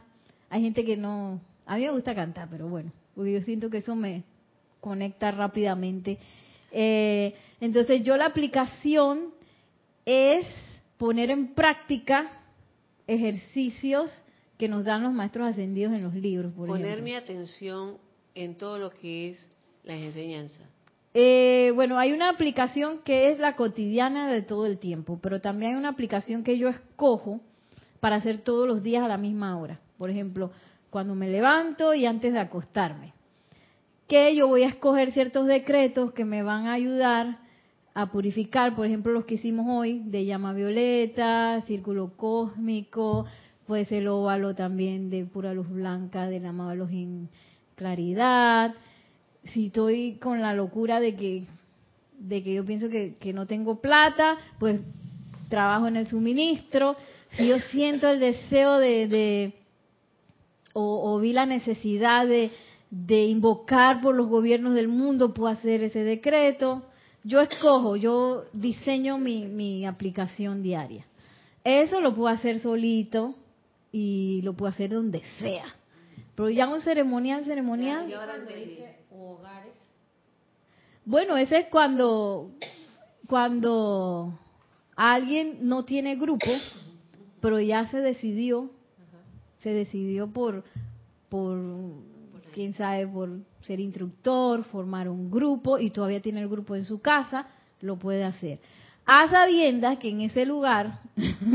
Hay gente que no... A mí me gusta cantar, pero bueno, porque yo siento que eso me conecta rápidamente. Eh, entonces yo la aplicación es poner en práctica ejercicios que nos dan los maestros ascendidos en los libros, por Poner ejemplo. mi atención en todo lo que es las enseñanzas. Eh, bueno, hay una aplicación que es la cotidiana de todo el tiempo, pero también hay una aplicación que yo escojo para hacer todos los días a la misma hora. Por ejemplo, cuando me levanto y antes de acostarme. Que yo voy a escoger ciertos decretos que me van a ayudar a purificar, por ejemplo, los que hicimos hoy, de llama violeta, círculo cósmico, puede ser el óvalo también de pura luz blanca, del amado en claridad, si estoy con la locura de que de que yo pienso que, que no tengo plata, pues trabajo en el suministro. Si yo siento el deseo de, de o, o vi la necesidad de, de invocar por los gobiernos del mundo, puedo hacer ese decreto. Yo escojo, yo diseño mi, mi aplicación diaria. Eso lo puedo hacer solito y lo puedo hacer donde sea. Pero ya un ceremonial, ceremonial. Cuando dice hogares, Bueno, ese es cuando, cuando alguien no tiene grupo, pero ya se decidió, se decidió por, por, quién sabe, por ser instructor, formar un grupo y todavía tiene el grupo en su casa, lo puede hacer. A sabiendas que en ese lugar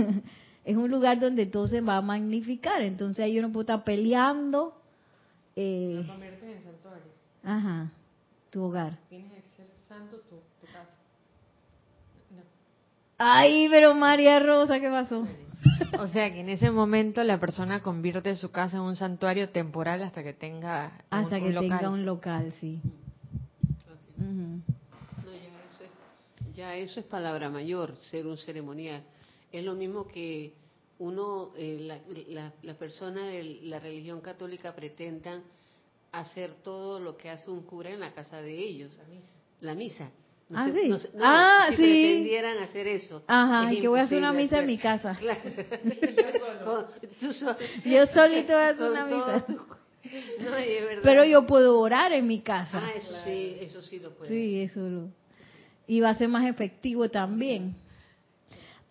es un lugar donde todo se va a magnificar, entonces ahí uno puede estar peleando, eh, lo conviertes en santuario. ajá, tu hogar. Tienes que ser santo tu, tu casa. No. Ay, pero María Rosa, ¿qué pasó? O sea que en ese momento la persona convierte su casa en un santuario temporal hasta que tenga un- Hasta que un local. tenga un local, sí. No, ya eso, es, ya eso es palabra mayor, ser un ceremonial. Es lo mismo que uno, eh, la, la, la persona de la religión católica pretendan hacer todo lo que hace un cura en la casa de ellos. La misa. No Ah, sé- sí. no no, Ah, si sí. pretendieran hacer eso. Ajá, es que voy a hacer una misa en mi hacer. casa. Claro. Con- tú so- Yo solito voy a hacer una misa. tu- No, es verdad. Pero yo puedo orar en mi casa. Ah, eso sí, eso sí lo puedes. Sí, eso lo. Y va a ser más efectivo también.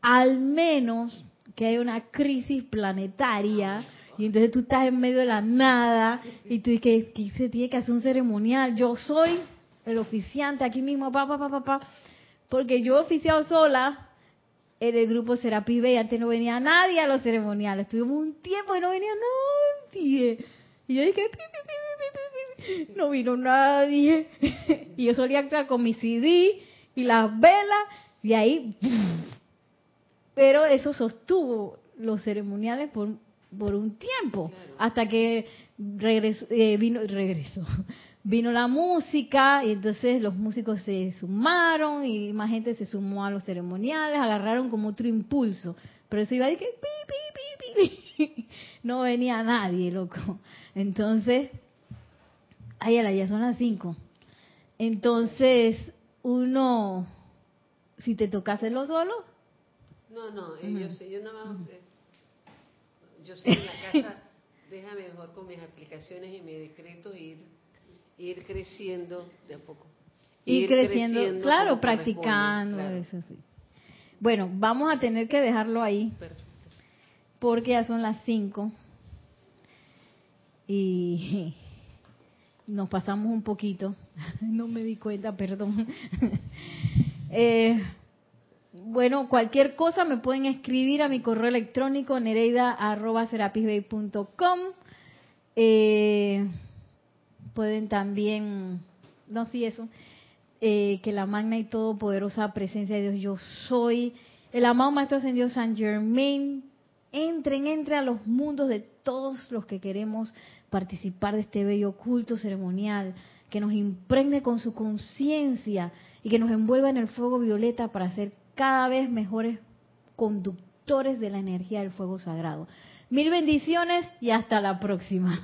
Al menos que haya una crisis planetaria y entonces tú estás en medio de la nada y tú dices que, se tiene que hacer un ceremonial. Yo soy el oficiante aquí mismo, pa, pa, pa, pa, pa. Porque yo he oficiado sola en el grupo Serapis Bay. Antes no venía nadie a los ceremoniales. Estuvimos un tiempo y no venía nadie. Y yo dije, no vino nadie. y yo solía actuar con mi CD y las velas y ahí... Pero eso sostuvo los ceremoniales por, por un tiempo, hasta que regresó, eh, vino, regresó, vino la música y entonces los músicos se sumaron y más gente se sumó a los ceremoniales, agarraron como otro impulso. Pero eso iba de que pi, pi, pi, pi, pi. no venía nadie, loco. Entonces, ay, ya son las cinco. Entonces, uno, si te toca hacerlo solo, No, no, eh, yo sé, yo nada más, eh, yo sé en la casa, déjame mejor con mis aplicaciones y mis decretos ir, ir creciendo de a poco. ir creciendo, claro, practicando, eso sí. Bueno, vamos a tener que dejarlo ahí. Perfecto. porque ya son las 5 y nos pasamos un poquito. no me di cuenta, perdón. eh, bueno, cualquier cosa me pueden escribir a mi correo electrónico nereida.com. Eh, pueden también, no, sí, eso, eh, que la magna y todopoderosa presencia de Dios, yo soy, el amado Maestro Ascendido San Germain, entren, entren a los mundos de todos los que queremos participar de este bello culto ceremonial, que nos impregne con su conciencia y que nos envuelva en el fuego violeta para ser cada vez mejores conductores de la energía del fuego sagrado. Mil bendiciones y hasta la próxima.